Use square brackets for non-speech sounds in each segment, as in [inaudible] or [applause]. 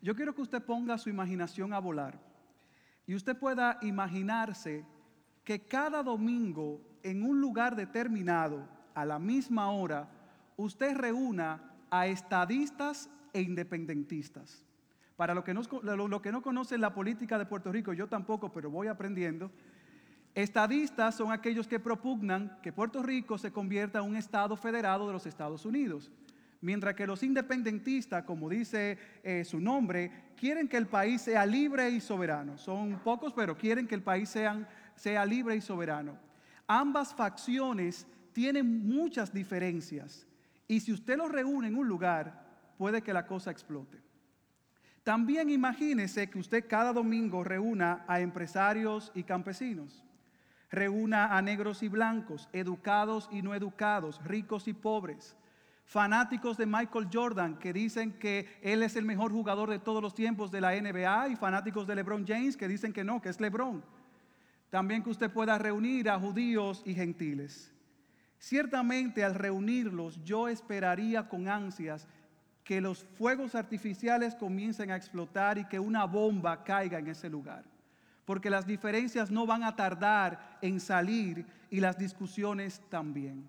Yo quiero que usted ponga su imaginación a volar y usted pueda imaginarse que cada domingo en un lugar determinado, a la misma hora, usted reúna a estadistas e independentistas. Para los que no, lo que no conocen la política de Puerto Rico, yo tampoco, pero voy aprendiendo. Estadistas son aquellos que propugnan que Puerto Rico se convierta en un estado federado de los Estados Unidos. Mientras que los independentistas, como dice eh, su nombre, quieren que el país sea libre y soberano. Son pocos, pero quieren que el país sea libre y soberano. Ambas facciones tienen muchas diferencias. Y si usted los reúne en un lugar, puede que la cosa explote. También imagínese que usted cada domingo reúna a empresarios y campesinos, reúna a negros y blancos, educados y no educados, ricos y pobres, fanáticos de Michael Jordan que dicen que él es el mejor jugador de todos los tiempos de la NBA y fanáticos de LeBron James que dicen que no, que es LeBron. También que usted pueda reunir a judíos y gentiles. Ciertamente al reunirlos yo esperaría con ansias que los fuegos artificiales comiencen a explotar y que una bomba caiga en ese lugar. Porque las diferencias no van a tardar en salir y las discusiones también.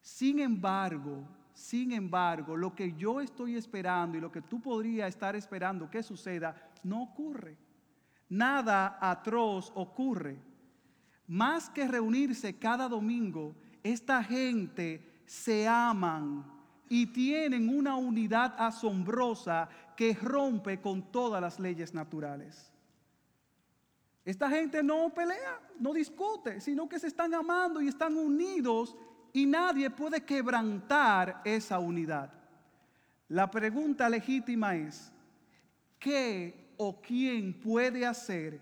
Sin embargo, sin embargo, lo que yo estoy esperando y lo que tú podrías estar esperando que suceda, no ocurre. Nada atroz ocurre. Más que reunirse cada domingo, esta gente se aman y tienen una unidad asombrosa que rompe con todas las leyes naturales. Esta gente no pelea, no discute, sino que se están amando y están unidos y nadie puede quebrantar esa unidad. La pregunta legítima es, ¿qué o quién puede hacer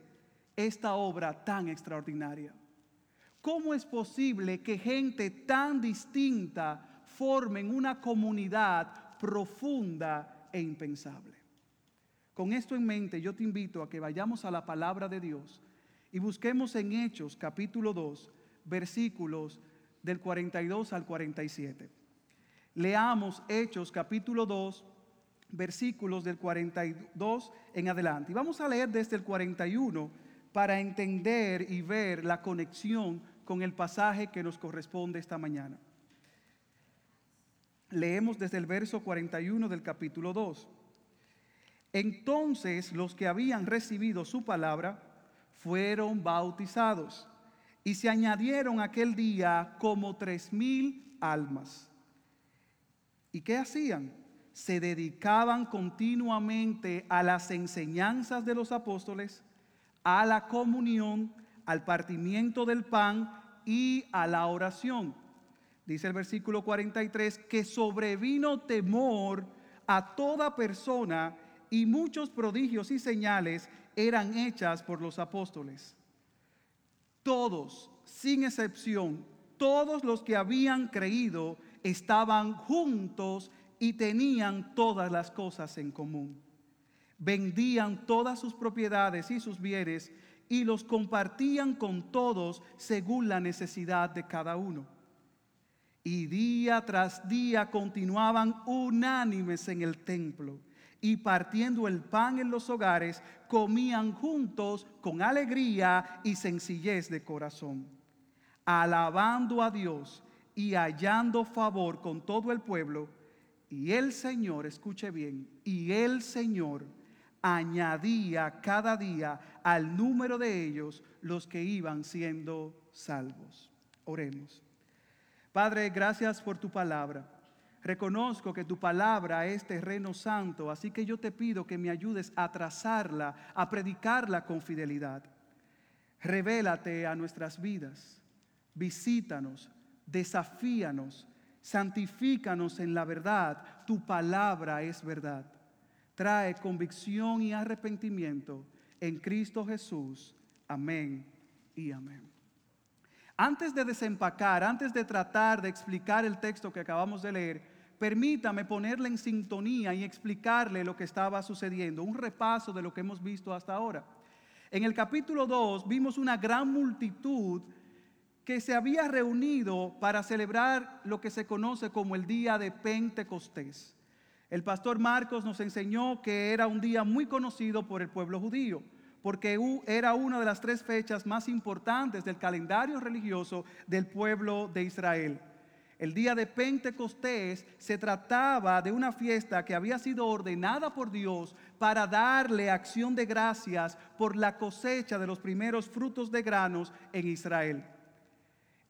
esta obra tan extraordinaria? ¿Cómo es posible que gente tan distinta formen una comunidad profunda e impensable. Con esto en mente, yo te invito a que vayamos a la palabra de Dios y busquemos en Hechos capítulo 2, versículos del 42 al 47. Leamos Hechos capítulo 2, versículos del 42 en adelante. Y vamos a leer desde el 41 para entender y ver la conexión con el pasaje que nos corresponde esta mañana. Leemos desde el verso 41 del capítulo 2. Entonces los que habían recibido su palabra fueron bautizados y se añadieron aquel día como tres mil almas. ¿Y qué hacían? Se dedicaban continuamente a las enseñanzas de los apóstoles, a la comunión, al partimiento del pan y a la oración dice el versículo 43, que sobrevino temor a toda persona y muchos prodigios y señales eran hechas por los apóstoles. Todos, sin excepción, todos los que habían creído estaban juntos y tenían todas las cosas en común. Vendían todas sus propiedades y sus bienes y los compartían con todos según la necesidad de cada uno y día tras día continuaban unánimes en el templo y partiendo el pan en los hogares, comían juntos con alegría y sencillez de corazón, alabando a Dios y hallando favor con todo el pueblo. Y el Señor, escuche bien, y el Señor añadía cada día al número de ellos los que iban siendo salvos. Oremos. Padre, gracias por tu palabra. Reconozco que tu palabra es terreno santo, así que yo te pido que me ayudes a trazarla, a predicarla con fidelidad. Revélate a nuestras vidas, visítanos, desafíanos, santifícanos en la verdad. Tu palabra es verdad. Trae convicción y arrepentimiento en Cristo Jesús. Amén y amén. Antes de desempacar, antes de tratar de explicar el texto que acabamos de leer, permítame ponerle en sintonía y explicarle lo que estaba sucediendo, un repaso de lo que hemos visto hasta ahora. En el capítulo 2 vimos una gran multitud que se había reunido para celebrar lo que se conoce como el día de Pentecostés. El pastor Marcos nos enseñó que era un día muy conocido por el pueblo judío, porque era una de las tres fechas más importantes del calendario religioso del pueblo de Israel. El día de Pentecostés se trataba de una fiesta que había sido ordenada por Dios para darle acción de gracias por la cosecha de los primeros frutos de granos en Israel.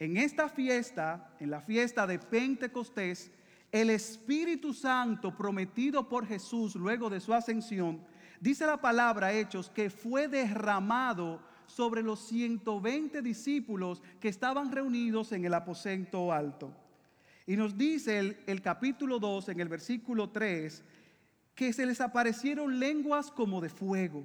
En esta fiesta, en la fiesta de Pentecostés, el Espíritu Santo prometido por Jesús luego de su ascensión, dice la palabra Hechos que fue derramado sobre los 120 discípulos que estaban reunidos en el aposento alto. Y nos dice el, capítulo 2 en el versículo 3 que se les aparecieron lenguas como de fuego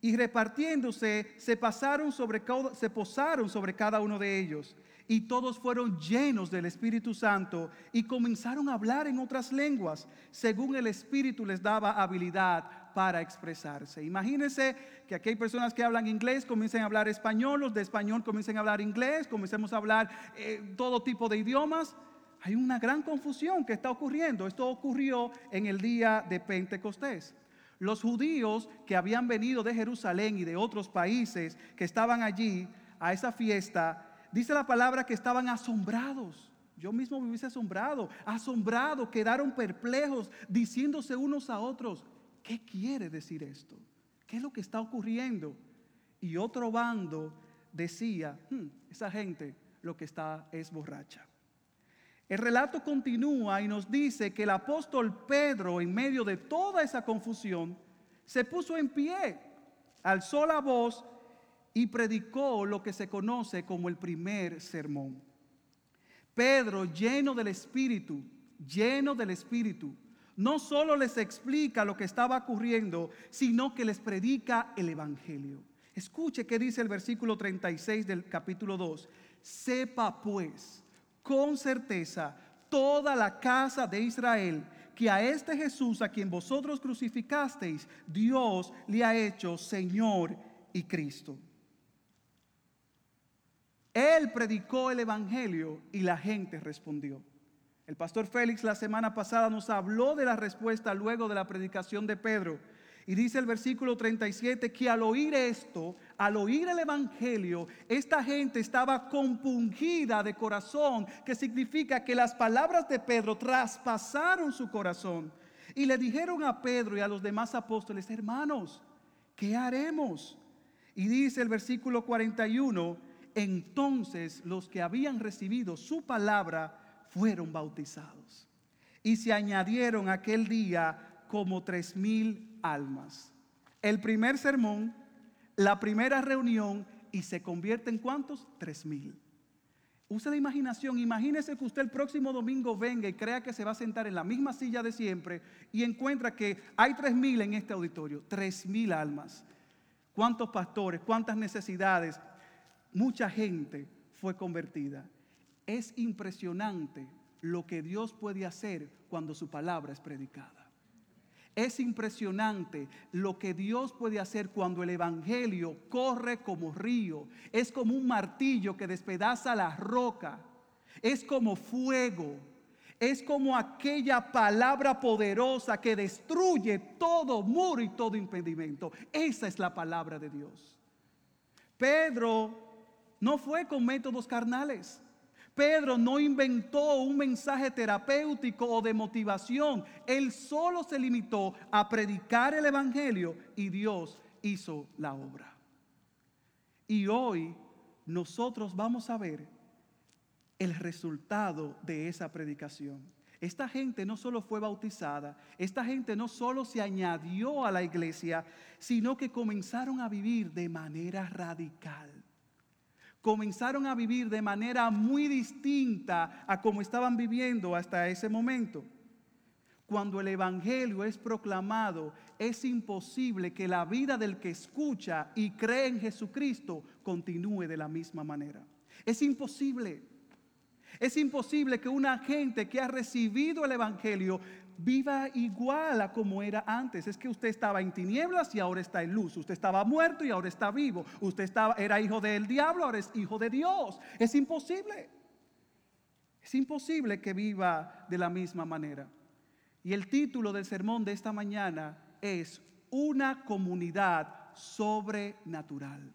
y repartiéndose se pasaron sobre se posaron sobre cada uno de ellos y todos fueron llenos del Espíritu Santo y comenzaron a hablar en otras lenguas según el Espíritu les daba habilidad para expresarse. Imagínense que aquí hay personas que hablan inglés, comiencen a hablar español, los de español comiencen a hablar inglés, comencemos a hablar eh, todo tipo de idiomas. Hay una gran confusión que está ocurriendo. Esto ocurrió en el día de Pentecostés. Los judíos que habían venido de Jerusalén y de otros países que estaban allí a esa fiesta, dice la palabra que estaban asombrados. Yo mismo me hubiese asombrado, asombrado, quedaron perplejos, diciéndose unos a otros, ¿qué quiere decir esto? ¿Qué es lo que está ocurriendo? Y otro bando decía, hmm, esa gente lo que está es borracha. El relato continúa y nos dice que el apóstol Pedro, en medio de toda esa confusión, se puso en pie, alzó la voz y predicó lo que se conoce como el primer sermón. Pedro, lleno del Espíritu, lleno del Espíritu, no solo les explica lo que estaba ocurriendo, sino que les predica el Evangelio. Escuche qué dice el versículo 36 del capítulo 2. Sepa pues con certeza toda la casa de Israel que a este Jesús a quien vosotros crucificasteis, Dios le ha hecho Señor y Cristo. Él predicó el Evangelio y la gente respondió. El pastor Félix la semana pasada nos habló de la respuesta luego de la predicación de Pedro. Y dice el versículo 37 que al oír esto, al oír el Evangelio, esta gente estaba compungida de corazón, que significa que las palabras de Pedro traspasaron su corazón. Y le dijeron a Pedro y a los demás apóstoles, hermanos, ¿qué haremos? Y dice el versículo 41, entonces los que habían recibido su palabra fueron bautizados. Y se añadieron aquel día como tres mil almas. El primer sermón, la primera reunión y se convierte en cuántos? Tres mil. Use la imaginación, imagínese que usted el próximo domingo venga y crea que se va a sentar en la misma silla de siempre y encuentra que hay tres mil en este auditorio, tres mil almas. ¿Cuántos pastores? ¿Cuántas necesidades? Mucha gente fue convertida. Es impresionante lo que Dios puede hacer cuando su palabra es predicada. Es impresionante lo que Dios puede hacer cuando el Evangelio corre como río. Es como un martillo que despedaza la roca. Es como fuego. Es como aquella palabra poderosa que destruye todo muro y todo impedimento. Esa es la palabra de Dios. Pedro no fue con métodos carnales. Pedro no inventó un mensaje terapéutico o de motivación. Él solo se limitó a predicar el Evangelio y Dios hizo la obra. Y hoy nosotros vamos a ver el resultado de esa predicación. Esta gente no solo fue bautizada, esta gente no solo se añadió a la iglesia, sino que comenzaron a vivir de manera radical comenzaron a vivir de manera muy distinta a como estaban viviendo hasta ese momento. Cuando el Evangelio es proclamado, es imposible que la vida del que escucha y cree en Jesucristo continúe de la misma manera. Es imposible. Es imposible que una gente que ha recibido el Evangelio viva igual a como era antes. Es que usted estaba en tinieblas y ahora está en luz. Usted estaba muerto y ahora está vivo. Usted estaba, era hijo del diablo, ahora es hijo de Dios. Es imposible. Es imposible que viva de la misma manera. Y el título del sermón de esta mañana es Una comunidad sobrenatural.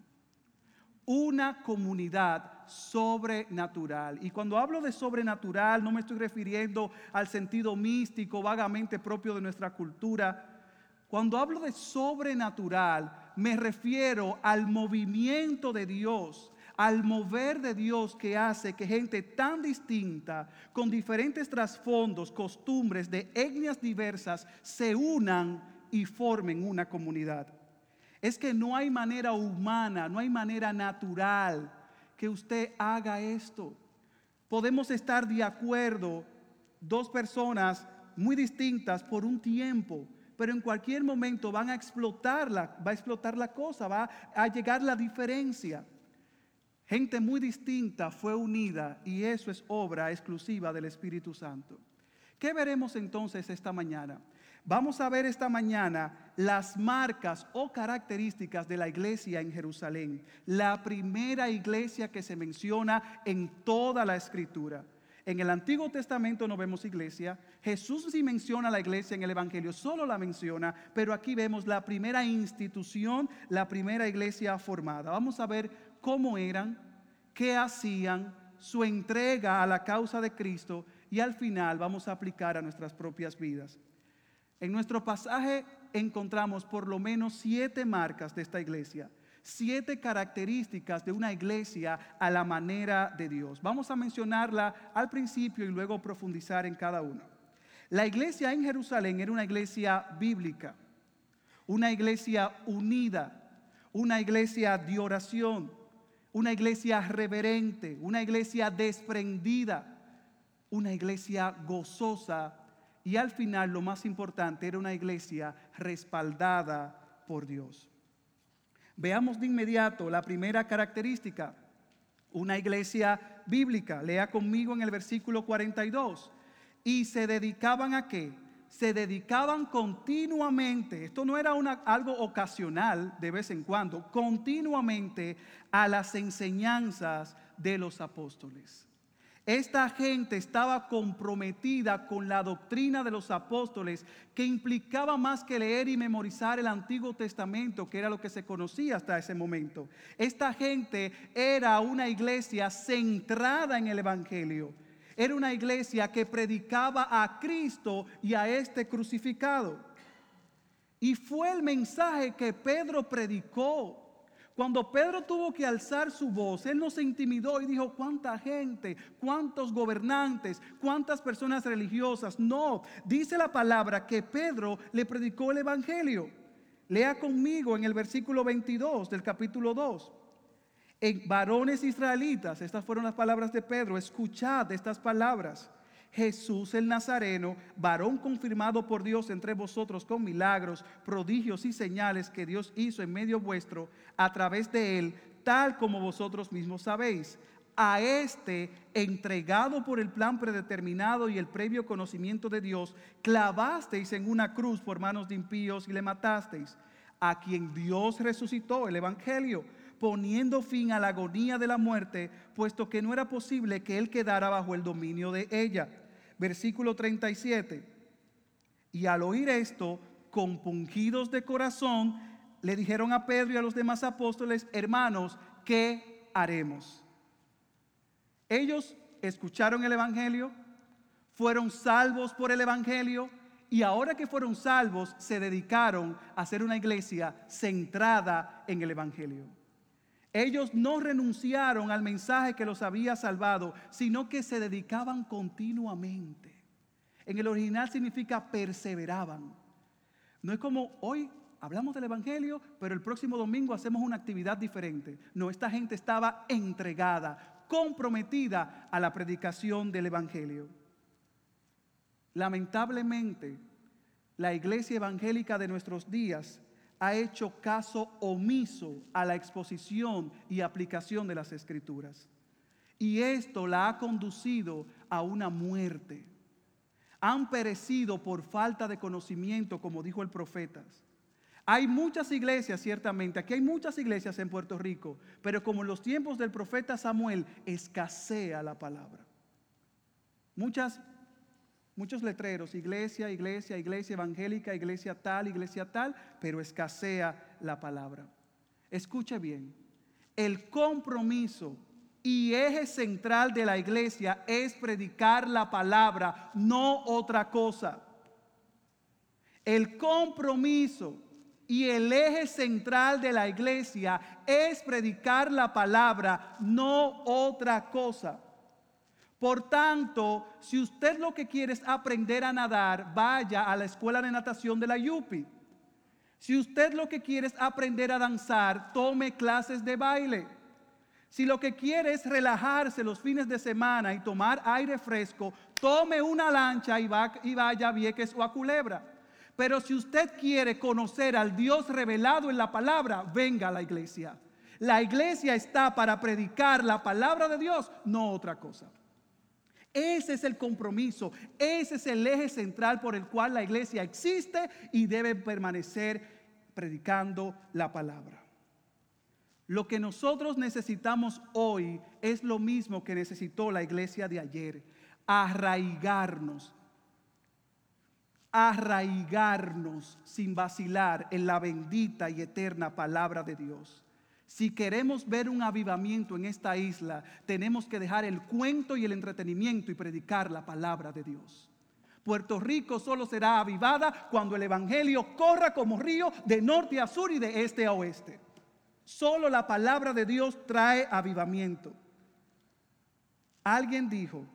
Una comunidad sobrenatural. Y cuando hablo de sobrenatural no me estoy refiriendo al sentido místico vagamente propio de nuestra cultura. Cuando hablo de sobrenatural me refiero al movimiento de Dios al mover de Dios que hace que gente tan distinta, con diferentes trasfondos, costumbres de etnias diversas, se unan y formen una comunidad. Es que no hay manera humana, no hay manera natural que usted haga esto. Podemos estar de acuerdo, dos personas muy distintas por un tiempo, pero en cualquier momento van a explotar va a explotar la cosa, va a llegar la diferencia. Gente muy distinta fue unida y eso es obra exclusiva del Espíritu Santo. ¿Qué veremos entonces esta mañana? Vamos a ver esta mañana las marcas o características de la iglesia en Jerusalén, la primera iglesia que se menciona en toda la escritura. En el Antiguo Testamento no vemos iglesia, Jesús sí menciona la iglesia en el Evangelio, solo la menciona, pero aquí vemos la primera institución, la primera iglesia formada. Vamos a ver cómo eran, qué hacían, su entrega a la causa de Cristo y al final vamos a aplicar a nuestras propias vidas. En nuestro pasaje encontramos por lo menos siete marcas de esta iglesia, siete características de una iglesia a la manera de Dios. Vamos a mencionarla al principio y luego profundizar en cada una. La iglesia en Jerusalén era una iglesia bíblica, una iglesia unida, una iglesia de oración, una iglesia reverente, una iglesia desprendida, una iglesia gozosa y al final lo más importante era una iglesia respaldada por Dios. Veamos de inmediato la primera característica, una iglesia bíblica. Lea conmigo en el versículo 42. Y se dedicaban a qué? se dedicaban continuamente, esto no era algo ocasional de vez en cuando, continuamente a las enseñanzas de los apóstoles. Esta gente estaba comprometida con la doctrina de los apóstoles que implicaba más que leer y memorizar el Antiguo Testamento, que era lo que se conocía hasta ese momento. Esta gente era una iglesia centrada en el Evangelio era una iglesia que predicaba a Cristo y a este crucificado. Y fue el mensaje que Pedro predicó. Cuando Pedro tuvo que alzar su voz, él no se intimidó y dijo, ¿cuánta gente? ¿Cuántos gobernantes? ¿Cuántas personas religiosas? No, dice la palabra que Pedro le predicó el Evangelio. Lea conmigo en el versículo 22 del capítulo 2 varones israelitas, estas fueron las palabras de Pedro, escuchad estas palabras. Jesús el Nazareno, varón confirmado por Dios entre vosotros con milagros, prodigios y señales que Dios hizo en medio vuestro a través de él, tal como vosotros mismos sabéis. A este, entregado por el plan predeterminado y el previo conocimiento de Dios, clavasteis en una cruz por manos de impíos y le matasteis. A quien Dios resucitó, el Evangelio poniendo fin a la agonía de la muerte, puesto que no era posible que él quedara bajo el dominio de ella. Versículo 37. Y al oír esto, compungidos de corazón, le dijeron a Pedro y a los demás apóstoles, hermanos, ¿qué haremos? Ellos escucharon el Evangelio, fueron salvos por el Evangelio y ahora que fueron salvos se dedicaron a ser una iglesia centrada en el Evangelio. Ellos no renunciaron al mensaje que los había salvado, sino que se dedicaban continuamente. En el original significa perseveraban. No es como hoy hablamos del Evangelio, pero el próximo domingo hacemos una actividad diferente. No, esta gente estaba entregada, comprometida a la predicación del Evangelio. Lamentablemente, la iglesia evangélica de nuestros días ha hecho caso omiso a la exposición y aplicación de las escrituras. Y esto la ha conducido a una muerte. Han perecido por falta de conocimiento, como dijo el profeta. Hay muchas iglesias, ciertamente, aquí hay muchas iglesias en Puerto Rico, pero como en los tiempos del profeta Samuel, escasea la palabra. Muchas Muchos letreros, iglesia, iglesia, iglesia evangélica, iglesia tal, iglesia tal, pero escasea la palabra. Escuche bien, el compromiso y eje central de la iglesia es predicar la palabra, no otra cosa. El compromiso y el eje central de la iglesia es predicar la palabra, no otra cosa. Por tanto, si usted lo que quiere es aprender a nadar, vaya a la escuela de natación de la Yupi. Si usted lo que quiere es aprender a danzar, tome clases de baile. Si lo que quiere es relajarse los fines de semana y tomar aire fresco, tome una lancha y, vaya a Vieques o a Culebra. Pero si usted quiere conocer al Dios revelado en la palabra, venga a la iglesia. La iglesia está para predicar la palabra de Dios, no otra cosa. Ese es el compromiso, ese es el eje central por el cual la iglesia existe y debe permanecer predicando la palabra. Lo que nosotros necesitamos hoy es lo mismo que necesitó la iglesia de ayer, arraigarnos, arraigarnos sin vacilar en la bendita y eterna palabra de Dios. Si queremos ver un avivamiento en esta isla, tenemos que dejar el cuento y el entretenimiento y predicar la palabra de Dios. Puerto Rico solo será avivada cuando el Evangelio corra como río de norte a sur y de este a oeste. Solo la palabra de Dios trae avivamiento. Alguien dijo,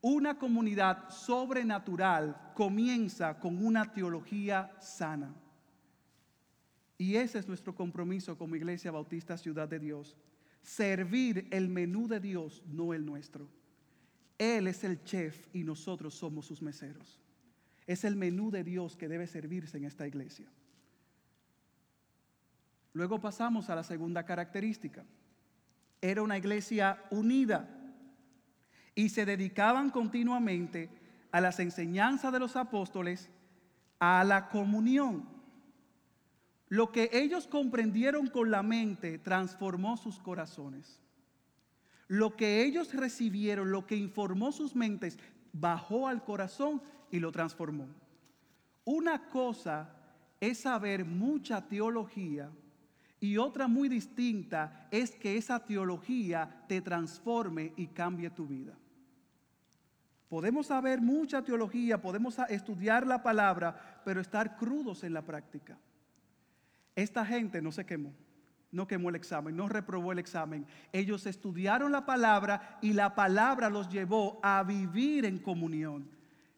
una comunidad sobrenatural comienza con una teología sana. Y ese es nuestro compromiso como Iglesia Bautista Ciudad de Dios. Servir el menú de Dios, no el nuestro. Él es el chef y nosotros somos sus meseros. Es el menú de Dios que debe servirse en esta iglesia. Luego pasamos a la segunda característica. Era una iglesia unida y se dedicaban continuamente a las enseñanzas de los apóstoles, a la comunión lo que ellos comprendieron con la mente transformó sus corazones. Lo que ellos recibieron, lo que informó sus mentes, bajó al corazón y lo transformó. Una cosa es saber mucha teología y otra muy distinta es que esa teología te transforme y cambie tu vida. Podemos saber mucha teología, podemos estudiar la palabra, pero estar crudos en la práctica. Esta gente no se quemó, no quemó el examen, no reprobó el examen. Ellos estudiaron la palabra y la palabra los llevó a vivir en comunión.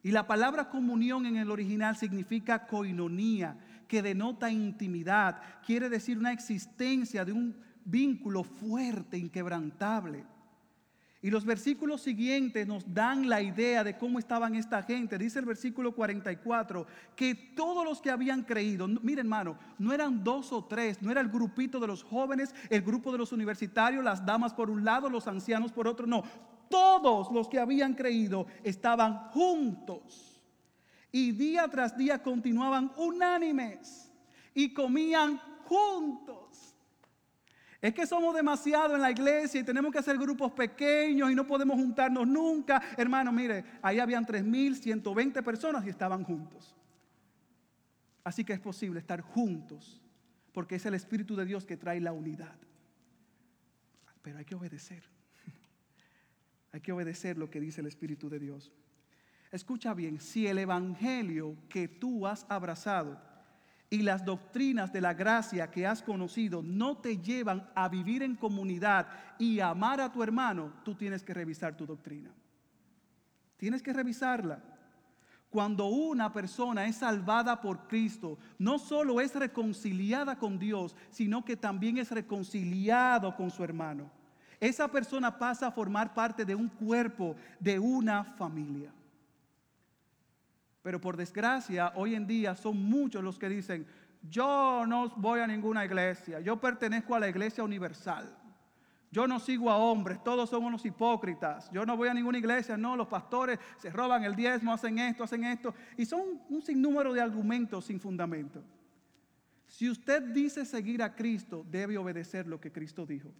Y la palabra comunión en el original significa coinonía, que denota intimidad, quiere decir una existencia de un vínculo fuerte, inquebrantable. Y los versículos siguientes nos dan la idea de cómo estaban esta gente. Dice el versículo 44 que todos los que habían creído, miren hermano, no eran dos o tres, no era el grupito de los jóvenes, el grupo de los universitarios, las damas por un lado, los ancianos por otro, no. Todos los que habían creído estaban juntos. Y día tras día continuaban unánimes y comían juntos es que somos demasiado en la iglesia y tenemos que hacer grupos pequeños y no podemos juntarnos nunca. Hermano, mire, ahí habían 3.120 personas y estaban juntos. Así que es posible estar juntos porque es el Espíritu de Dios que trae la unidad. Pero hay que obedecer. [laughs] Hay que obedecer lo que dice el Espíritu de Dios. Escucha bien, si el Evangelio que tú has abrazado y las doctrinas de la gracia que has conocido no te llevan a vivir en comunidad y amar a tu hermano, tú tienes que revisar tu doctrina. Tienes que revisarla. Cuando una persona es salvada por Cristo, no solo es reconciliada con Dios, sino que también es reconciliado con su hermano. Esa persona pasa a formar parte de un cuerpo, de una familia. Pero por desgracia, hoy en día son muchos los que dicen, yo no voy a ninguna iglesia, yo pertenezco a la iglesia universal. Yo no sigo a hombres, todos son unos hipócritas. Yo no voy a ninguna iglesia, no, los pastores se roban el diezmo, hacen esto, hacen esto. Y son un sinnúmero de argumentos sin fundamento. Si usted dice seguir a Cristo, debe obedecer lo que Cristo dijo.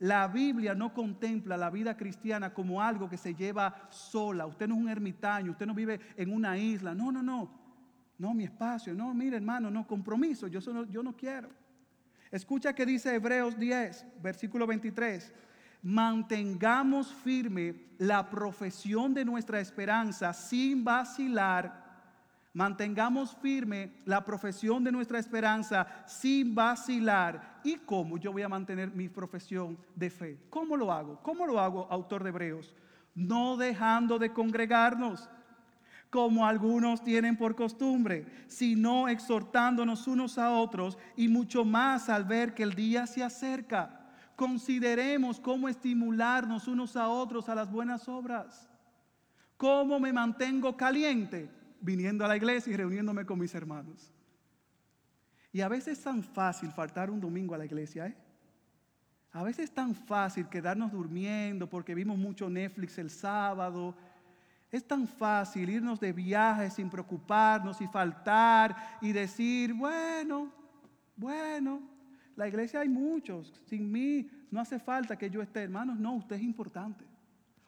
La Biblia no contempla la vida cristiana como algo que se lleva sola. Usted no es un ermitaño, usted no vive en una isla. No, no, no. No, mi espacio. No, mire hermano, no, compromiso. Yo, yo no quiero. Escucha que dice Hebreos 10, versículo 23. Mantengamos firme la profesión de nuestra esperanza sin vacilar Mantengamos firme la profesión de nuestra esperanza sin vacilar. ¿Y cómo yo voy a mantener mi profesión de fe? ¿Cómo lo hago? ¿Cómo lo hago, autor de Hebreos? No dejando de congregarnos, como algunos tienen por costumbre, sino exhortándonos unos a otros y mucho más al ver que el día se acerca. Consideremos cómo estimularnos unos a otros a las buenas obras. ¿Cómo me mantengo caliente? Viniendo a la iglesia y reuniéndome con mis hermanos. Y a veces es tan fácil faltar un domingo a la iglesia, ¿eh? A veces es tan fácil quedarnos durmiendo porque vimos mucho Netflix el sábado. Es tan fácil irnos de viaje sin preocuparnos y faltar y decir, bueno, bueno, la iglesia hay muchos, sin mí no hace falta que yo esté, hermanos, no, usted es importante,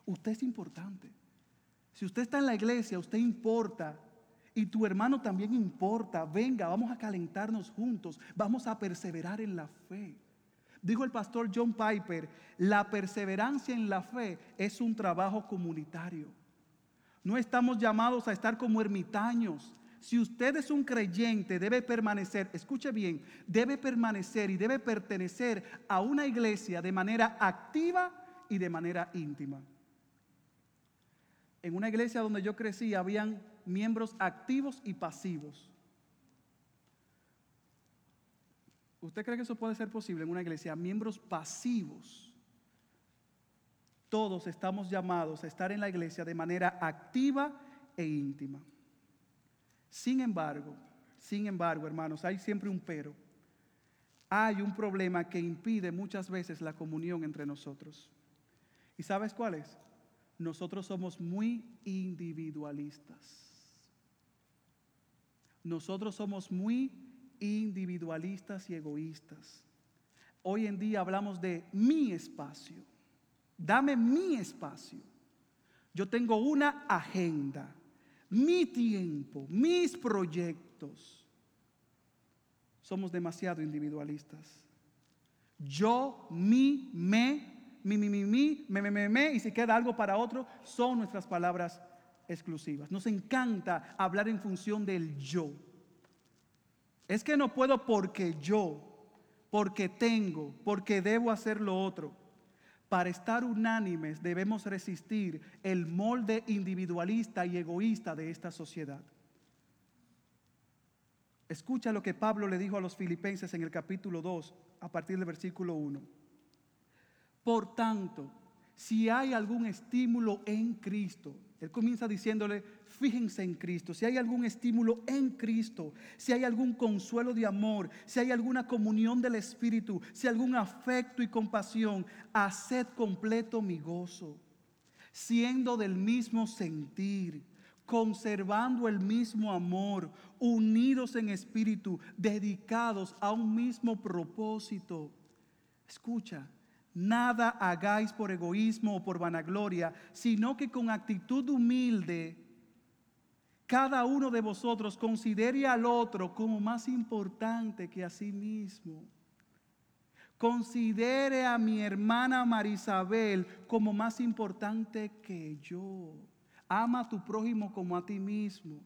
usted es importante. Si usted está en la iglesia, usted importa. Y tu hermano también importa. Venga, vamos a calentarnos juntos. Vamos a perseverar en la fe. Dijo el pastor John Piper, la perseverancia en la fe es un trabajo comunitario. No estamos llamados a estar como ermitaños. Si usted es un creyente, debe permanecer, escuche bien, debe permanecer y debe pertenecer a una iglesia de manera activa y de manera íntima en una iglesia donde yo crecí habían miembros activos y pasivos. ¿Usted cree que eso puede ser posible en una iglesia? Miembros pasivos. Todos estamos llamados a estar en la iglesia de manera activa e íntima. Sin embargo, sin embargo, hermanos, hay siempre un pero. Hay un problema que impide muchas veces la comunión entre nosotros. ¿Y sabes cuál es? Nosotros somos muy individualistas. Nosotros somos muy individualistas y egoístas. Hoy en día hablamos de mi espacio. Dame mi espacio. Yo tengo una agenda, mi tiempo, mis proyectos. Somos demasiado individualistas. Yo, mi, me, mi, mi, mi, mi, me, me, me, me, y si queda algo para otro, son nuestras palabras exclusivas. Nos encanta hablar en función del yo. Es que no puedo porque yo, porque tengo, porque debo hacer lo otro. Para estar unánimes debemos resistir el molde individualista y egoísta de esta sociedad. Escucha lo que Pablo le dijo a los filipenses en el capítulo 2, a partir del versículo 1. Por tanto, si hay algún estímulo en Cristo, él comienza diciéndole, fíjense en Cristo, si hay algún estímulo en Cristo, si hay algún consuelo de amor, si hay alguna comunión del Espíritu, si hay algún afecto y compasión, haced completo mi gozo, siendo del mismo sentir, conservando el mismo amor, unidos en espíritu, dedicados a un mismo propósito. Escucha, Nada hagáis por egoísmo o por vanagloria, sino que con actitud humilde cada uno de vosotros considere al otro como más importante que a sí mismo. Considere a mi hermana Marisabel como más importante que yo. Ama a tu prójimo como a ti mismo.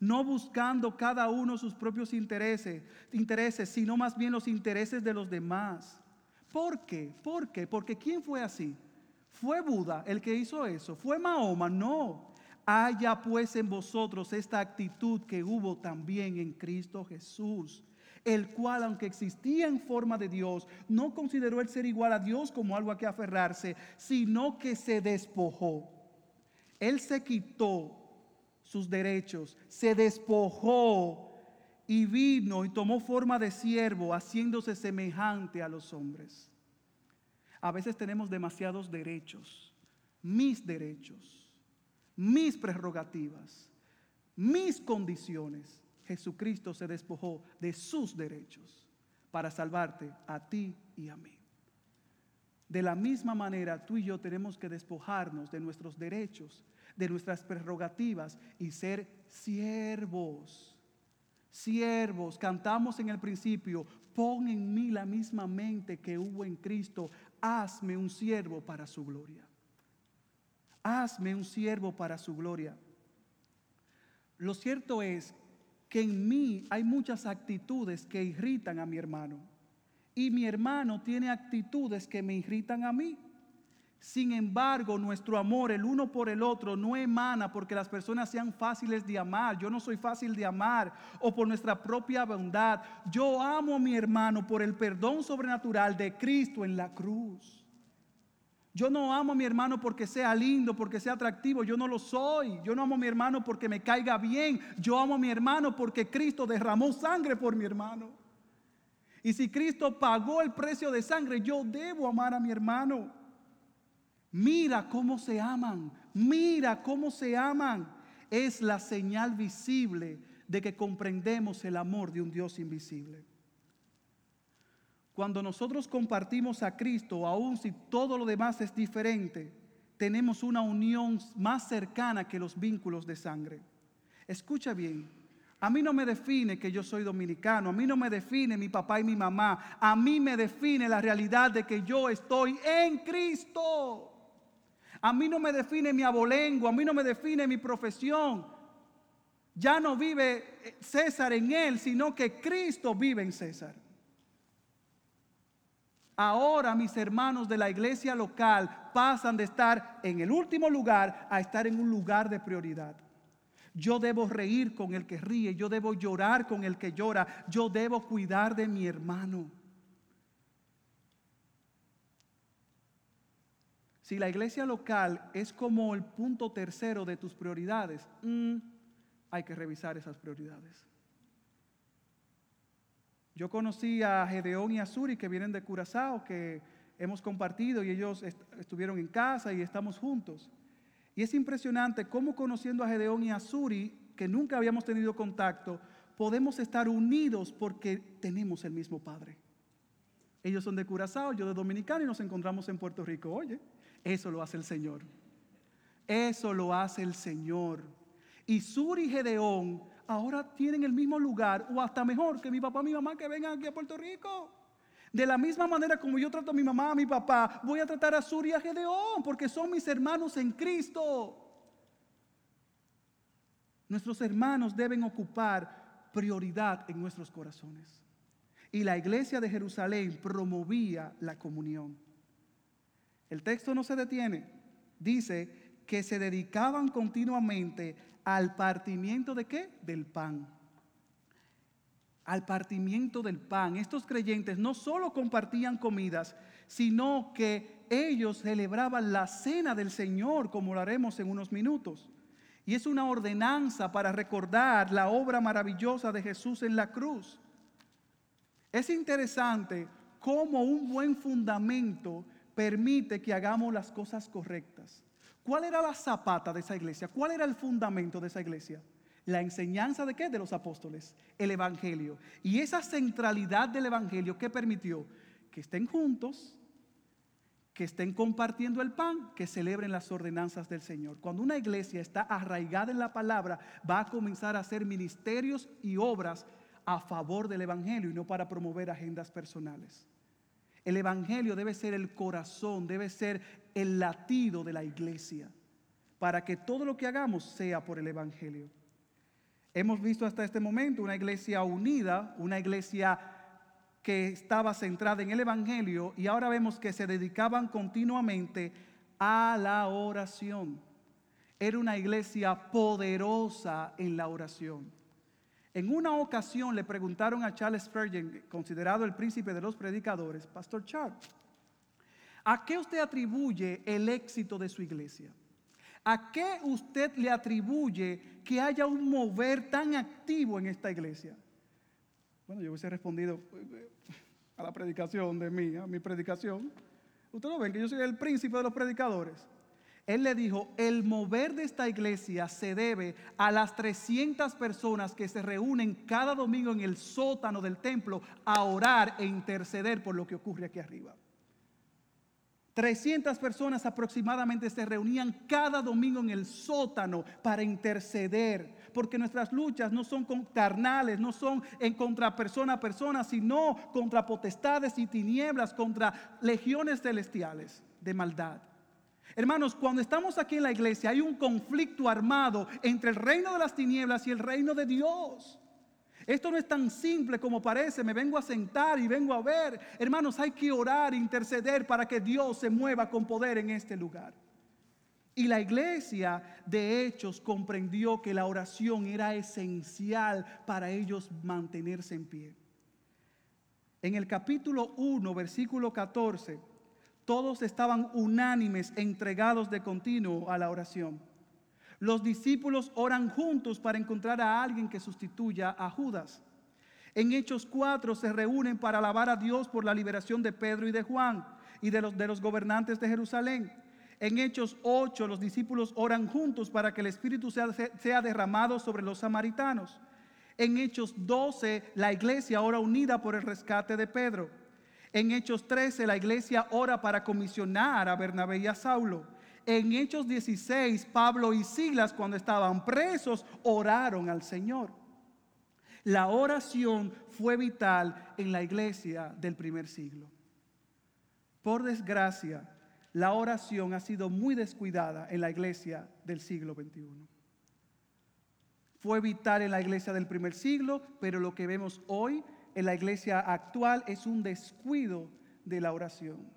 No buscando cada uno sus propios intereses, intereses, sino más bien los intereses de los demás. ¿Por qué? ¿Por qué? Porque ¿quién fue así? ¿Fue Buda el que hizo eso? ¿Fue Mahoma? No. Haya pues en vosotros esta actitud que hubo también en Cristo Jesús, el cual, aunque existía en forma de Dios, no consideró el ser igual a Dios como algo a que aferrarse, sino que se despojó. Él se quitó sus derechos, se despojó y vino y tomó forma de siervo, haciéndose semejante a los hombres. A veces tenemos demasiados derechos, mis derechos, mis prerrogativas, mis condiciones. Jesucristo se despojó de sus derechos para salvarte a ti y a mí. De la misma manera, tú y yo tenemos que despojarnos de nuestros derechos, de nuestras prerrogativas y ser siervos. Siervos, cantamos en el principio, pon en mí la misma mente que hubo en Cristo, hazme un siervo para su gloria. Hazme un siervo para su gloria. Lo cierto es que en mí hay muchas actitudes que irritan a mi hermano y mi hermano tiene actitudes que me irritan a mí. Sin embargo, nuestro amor el uno por el otro no emana porque las personas sean fáciles de amar. Yo no soy fácil de amar o por nuestra propia bondad. Yo amo a mi hermano por el perdón sobrenatural de Cristo en la cruz. Yo no amo a mi hermano porque sea lindo, porque sea atractivo. Yo no lo soy. Yo no amo a mi hermano porque me caiga bien. Yo amo a mi hermano porque Cristo derramó sangre por mi hermano. Y si Cristo pagó el precio de sangre, yo debo amar a mi hermano. Mira cómo se aman, mira cómo se aman. Es la señal visible de que comprendemos el amor de un Dios invisible. Cuando nosotros compartimos a Cristo, aun si todo lo demás es diferente, tenemos una unión más cercana que los vínculos de sangre. Escucha bien, a mí no me define que yo soy dominicano, a mí no me define mi papá y mi mamá, a mí me define la realidad de que yo estoy en Cristo. A mí no me define mi abolengo, a mí no me define mi profesión. Ya no vive César en él, sino que Cristo vive en César. Ahora mis hermanos de la iglesia local pasan de estar en el último lugar a estar en un lugar de prioridad. Yo debo reír con el que ríe, yo debo llorar con el que llora, yo debo cuidar de mi hermano. Si la iglesia local es como el punto tercero de tus prioridades, mm, hay que revisar esas prioridades. Yo conocí a Gedeón y a Suri que vienen de Curazao, que hemos compartido y ellos estuvieron en casa y estamos juntos. Y es impresionante cómo conociendo a Gedeón y a Suri, que nunca habíamos tenido contacto, podemos estar unidos porque tenemos el mismo Padre. Ellos son de Curazao, yo de Dominicano y nos encontramos en Puerto Rico. Oye, eso lo hace el Señor. Eso lo hace el Señor. Y Suri y Gedeón ahora tienen el mismo lugar o hasta mejor que mi papá y mi mamá que vengan aquí a Puerto Rico. De la misma manera como yo trato a mi mamá, a mi papá, voy a tratar a Suri y a Gedeón, porque son mis hermanos en Cristo. Nuestros hermanos deben ocupar prioridad en nuestros corazones. Y la iglesia de Jerusalén promovía la comunión. El texto no se detiene. Dice que se dedicaban continuamente al partimiento de qué? Del pan al partimiento del pan. Estos creyentes no solo compartían comidas, sino que ellos celebraban la cena del Señor, como lo haremos en unos minutos. Y es una ordenanza para recordar la obra maravillosa de Jesús en la cruz. Es interesante cómo un buen fundamento permite que hagamos las cosas correctas. ¿Cuál era la zapata de esa iglesia? ¿Cuál era el fundamento de esa iglesia? la enseñanza de qué? De los apóstoles, el Evangelio. Y esa centralidad del Evangelio que permitió que estén juntos, que estén compartiendo el pan, que celebren las ordenanzas del Señor. Cuando una iglesia está arraigada en la palabra, va a comenzar a hacer ministerios y obras a favor del Evangelio y no para promover agendas personales. El Evangelio debe ser el corazón, debe ser el latido de la iglesia, para que todo lo que hagamos sea por el Evangelio. Hemos visto hasta este momento una iglesia unida, una iglesia que estaba centrada en el Evangelio y ahora vemos que se dedicaban continuamente a la oración. Era una iglesia poderosa en la oración. En una ocasión le preguntaron a Charles Spurgeon, considerado el príncipe de los predicadores, Pastor Charles, ¿a qué usted atribuye el éxito de su iglesia? ¿A qué usted le atribuye que haya un mover tan activo en esta iglesia? Bueno, yo hubiese respondido a la predicación de mí, a mi predicación. Ustedes lo ven que yo soy el príncipe de los predicadores. Él le dijo, el mover de esta iglesia se debe a las 300 personas que se reúnen cada domingo en el sótano del templo a orar e interceder por lo que ocurre aquí arriba. 300 personas aproximadamente se reunían cada domingo en el sótano para interceder, porque nuestras luchas no son carnales, no son en contra persona a persona, sino contra potestades y tinieblas, contra legiones celestiales de maldad. Hermanos, cuando estamos aquí en la iglesia hay un conflicto armado entre el reino de las tinieblas y el reino de Dios. Esto no es tan simple como parece, me vengo a sentar y vengo a ver. Hermanos, hay que orar, interceder para que Dios se mueva con poder en este lugar. Y la iglesia de Hechos comprendió que la oración era esencial para ellos mantenerse en pie. En el capítulo 1, versículo 14, todos estaban unánimes, entregados de continuo a la oración. Los discípulos oran juntos para encontrar a alguien que sustituya a Judas. En Hechos 4 se reúnen para alabar a Dios por la liberación de Pedro y de Juan y de los, de los gobernantes de Jerusalén. En Hechos 8 los discípulos oran juntos para que el Espíritu sea, sea derramado sobre los samaritanos. En Hechos 12 la iglesia ora unida por el rescate de Pedro. En Hechos 13 la iglesia ora para comisionar a Bernabé y a Saulo. En Hechos 16, Pablo y Silas, cuando estaban presos, oraron al Señor. La oración fue vital en la iglesia del primer siglo. Por desgracia, la oración ha sido muy descuidada en la iglesia del siglo XXI. Fue vital en la iglesia del primer siglo, pero lo que vemos hoy en la iglesia actual es un descuido de la oración.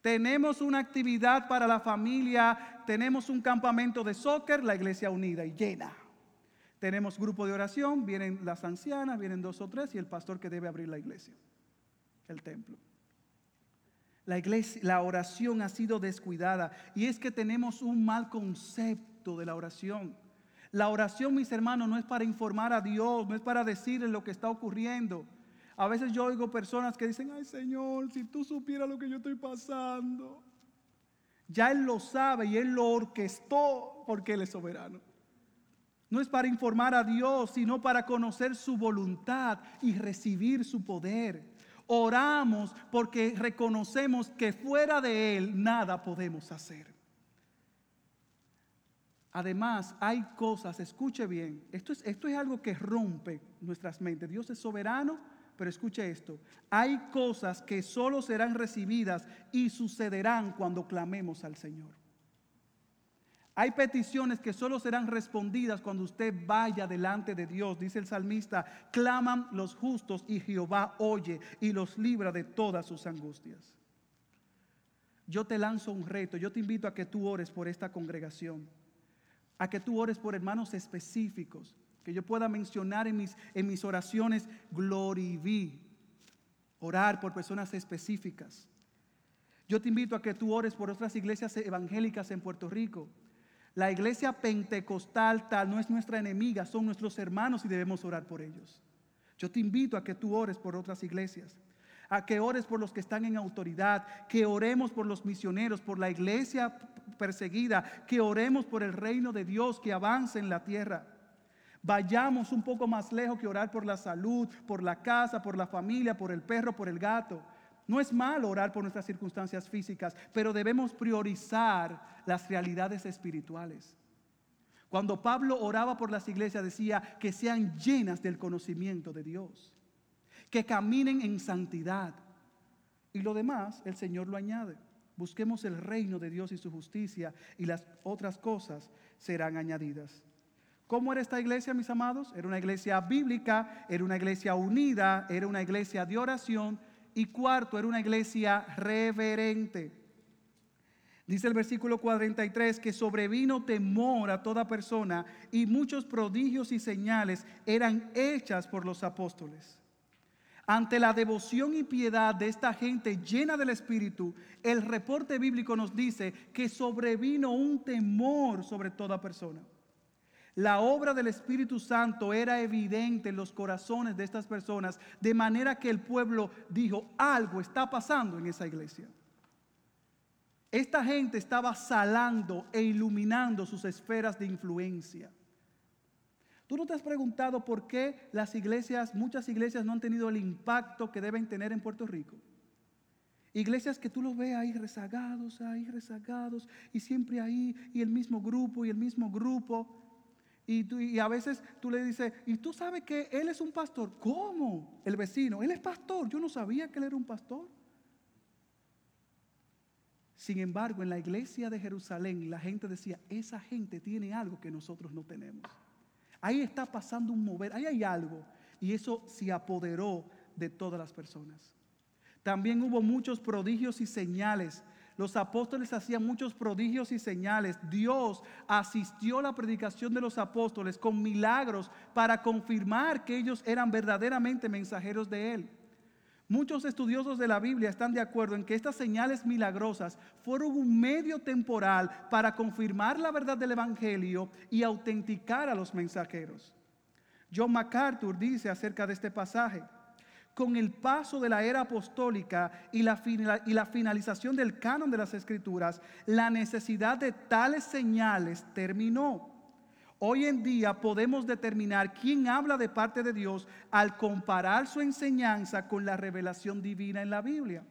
Tenemos una actividad para la familia, tenemos un campamento de soccer, la iglesia unida y llena. Tenemos grupo de oración, vienen las ancianas, vienen dos o tres y el pastor que debe abrir la iglesia, el templo. La, iglesia, la oración ha sido descuidada y es que tenemos un mal concepto de la oración. La oración, mis hermanos, no es para informar a Dios, no es para decirle lo que está ocurriendo. A veces yo oigo personas que dicen, ay Señor, si tú supieras lo que yo estoy pasando. Ya Él lo sabe y Él lo orquestó porque Él es soberano. No es para informar a Dios, sino para conocer su voluntad y recibir su poder. Oramos porque reconocemos que fuera de Él nada podemos hacer. Además, hay cosas, escuche bien, esto es, esto es algo que rompe nuestras mentes. Dios es soberano pero escuche esto, hay cosas que solo serán recibidas y sucederán cuando clamemos al Señor. Hay peticiones que solo serán respondidas cuando usted vaya delante de Dios. Dice el salmista, claman los justos y Jehová oye y los libra de todas sus angustias. Yo te lanzo un reto, yo te invito a que tú ores por esta congregación, a que tú ores por hermanos específicos, que yo pueda mencionar en mis, en mis oraciones orar por personas específicas. Yo te invito a que tú ores por otras iglesias evangélicas en Puerto Rico. La iglesia pentecostal tal no es nuestra enemiga, son nuestros hermanos y debemos orar por ellos. Yo te invito a que tú ores por otras iglesias, a que ores por los que están en autoridad, que oremos por los misioneros, por la iglesia perseguida, que oremos por el reino de Dios que avance en la tierra. Vayamos un poco más lejos que orar por la salud, por la casa, por la familia, por el perro, por el gato. No es malo orar por nuestras circunstancias físicas, pero debemos priorizar las realidades espirituales. Cuando Pablo oraba por las iglesias decía que sean llenas del conocimiento de Dios, que caminen en santidad. Y lo demás el Señor lo añade. Busquemos el reino de Dios y su justicia y las otras cosas serán añadidas. ¿Cómo era esta iglesia, mis amados? Era una iglesia bíblica, era una iglesia unida, era una iglesia de oración y cuarto, era una iglesia reverente. Dice el versículo 43 que sobrevino temor a toda persona y muchos prodigios y señales eran hechas por los apóstoles. Ante la devoción y piedad de esta gente llena del Espíritu, el reporte bíblico nos dice que sobrevino un temor sobre toda persona. La obra del Espíritu Santo era evidente en los corazones de estas personas, de manera que el pueblo dijo, algo está pasando en esa iglesia. Esta gente estaba salando e iluminando sus esferas de influencia. ¿Tú no te has preguntado por qué las iglesias, muchas iglesias no han tenido el impacto que deben tener en Puerto Rico? Iglesias que tú los ves ahí rezagados, ahí rezagados, y siempre ahí, y el mismo grupo, y el mismo grupo. Y, a veces tú le dices, y tú sabes que él es un pastor. ¿Cómo? El vecino, él es pastor. Yo no sabía que él era un pastor. Sin embargo, en la iglesia de Jerusalén, la gente decía, esa gente tiene algo que nosotros no tenemos. Ahí está pasando un mover, ahí hay algo. Y eso se apoderó de todas las personas. También hubo muchos prodigios y señales. Los apóstoles hacían muchos prodigios y señales. Dios asistió a la predicación de los apóstoles con milagros para confirmar que ellos eran verdaderamente mensajeros de Él. Muchos estudiosos de la Biblia están de acuerdo en que estas señales milagrosas fueron un medio temporal para confirmar la verdad del Evangelio y autenticar a los mensajeros. John MacArthur dice acerca de este pasaje, con el paso de la era apostólica y la, finalización del canon de las escrituras, la necesidad de tales señales terminó. Hoy en día podemos determinar quién habla de parte de Dios al comparar su enseñanza con la revelación divina en la Biblia.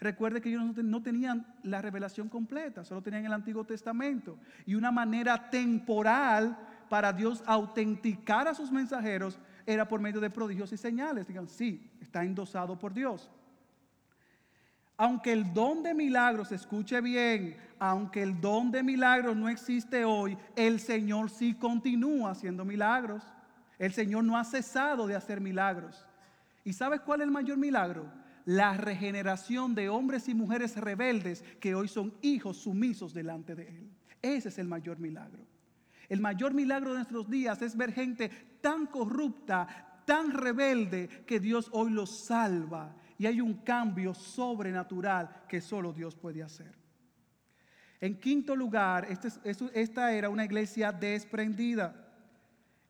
Recuerde que ellos no tenían la revelación completa, solo tenían el Antiguo Testamento. Y una manera temporal para Dios autenticar a sus mensajeros era por medio de prodigios y señales. Digan, sí, está endosado por Dios. Aunque el don de milagros, escuche bien, aunque el don de milagros no existe hoy, el Señor sí continúa haciendo milagros. El Señor no ha cesado de hacer milagros. ¿Y sabes cuál es el mayor milagro? La regeneración de hombres y mujeres rebeldes que hoy son hijos sumisos delante de Él. Ese es el mayor milagro. El mayor milagro de nuestros días es ver gente tan corrupta, tan rebelde, que Dios hoy los salva. Y hay un cambio sobrenatural que solo Dios puede hacer. En quinto lugar, este esta era una iglesia desprendida.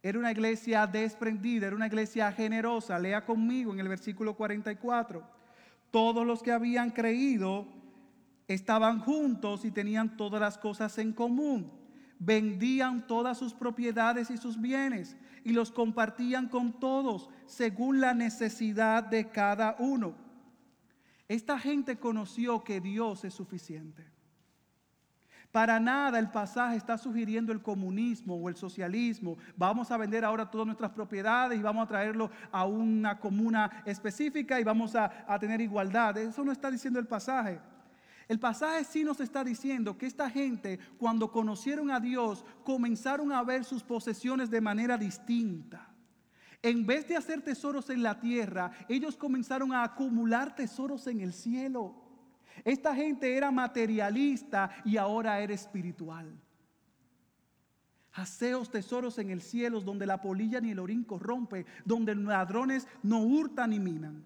Era una iglesia desprendida, era una iglesia generosa. Lea conmigo en el versículo 44. Todos los que habían creído estaban juntos y tenían todas las cosas en común vendían todas sus propiedades y sus bienes y los compartían con todos según la necesidad de cada uno. Esta gente conoció que Dios es suficiente. Para nada el pasaje está sugiriendo el comunismo o el socialismo. Vamos a vender ahora todas nuestras propiedades y vamos a traerlo a una comuna específica y vamos a, a tener igualdad. Eso no está diciendo el pasaje. El pasaje sí nos está diciendo que esta gente, cuando conocieron a Dios, comenzaron a ver sus posesiones de manera distinta. En vez de hacer tesoros en la tierra, ellos comenzaron a acumular tesoros en el cielo. Esta gente era materialista y ahora era espiritual. Haceos tesoros en el cielo donde la polilla ni el orín corrompe, donde ladrones no hurtan ni minan.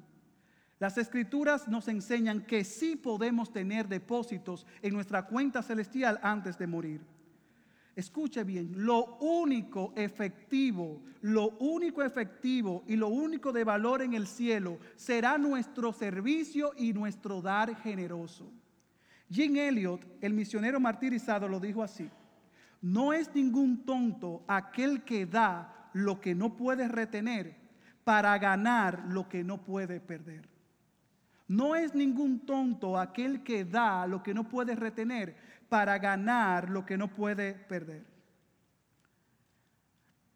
Las escrituras nos enseñan que sí podemos tener depósitos en nuestra cuenta celestial antes de morir. Escuche bien, lo único efectivo, lo único efectivo y lo único de valor en el cielo será nuestro servicio y nuestro dar generoso. Jim Elliot, el misionero martirizado, lo dijo así. No es ningún tonto aquel que da lo que no puede retener para ganar lo que no puede perder. No es ningún tonto aquel que da lo que no puede retener para ganar lo que no puede perder.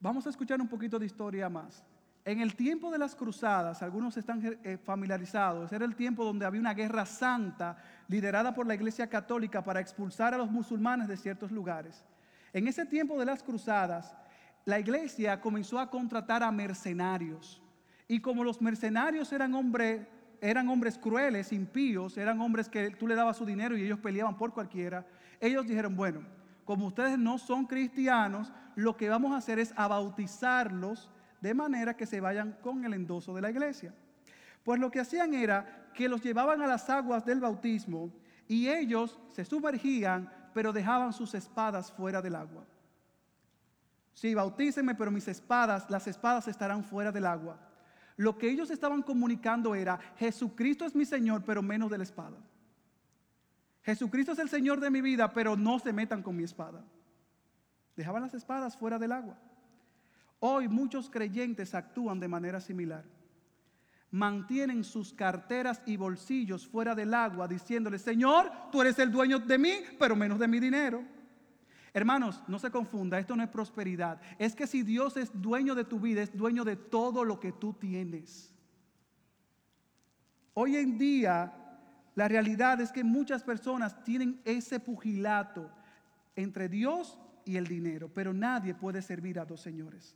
Vamos a escuchar un poquito de historia más. En el tiempo de las cruzadas, algunos están eh, familiarizados, era el tiempo donde había una guerra santa liderada por la Iglesia Católica para expulsar a los musulmanes de ciertos lugares. En ese tiempo de las cruzadas, la Iglesia comenzó a contratar a mercenarios. Y como los mercenarios eran hombres eran hombres crueles, impíos, eran hombres que tú le dabas su dinero y ellos peleaban por cualquiera. Ellos dijeron, bueno, como ustedes no son cristianos, lo que vamos a hacer es bautizarlos de manera que se vayan con el endoso de la iglesia. Pues lo que hacían era que los llevaban a las aguas del bautismo y ellos se sumergían, pero dejaban sus espadas fuera del agua. Sí, bautícenme, pero mis espadas, las espadas estarán fuera del agua. Lo que ellos estaban comunicando era, Jesucristo es mi Señor, pero menos de la espada. Jesucristo es el Señor de mi vida, pero no se metan con mi espada. Dejaban las espadas fuera del agua. Hoy muchos creyentes actúan de manera similar. mantienen sus carteras y bolsillos fuera del agua, diciéndole, Señor, tú eres el dueño de mí, pero menos de mi dinero. Hermanos, no se confunda, esto no es prosperidad. Es que si Dios es dueño de tu vida, es dueño de todo lo que tú tienes. Hoy en día, la realidad es que muchas personas tienen ese pugilato entre Dios y el dinero, pero nadie puede servir a dos señores.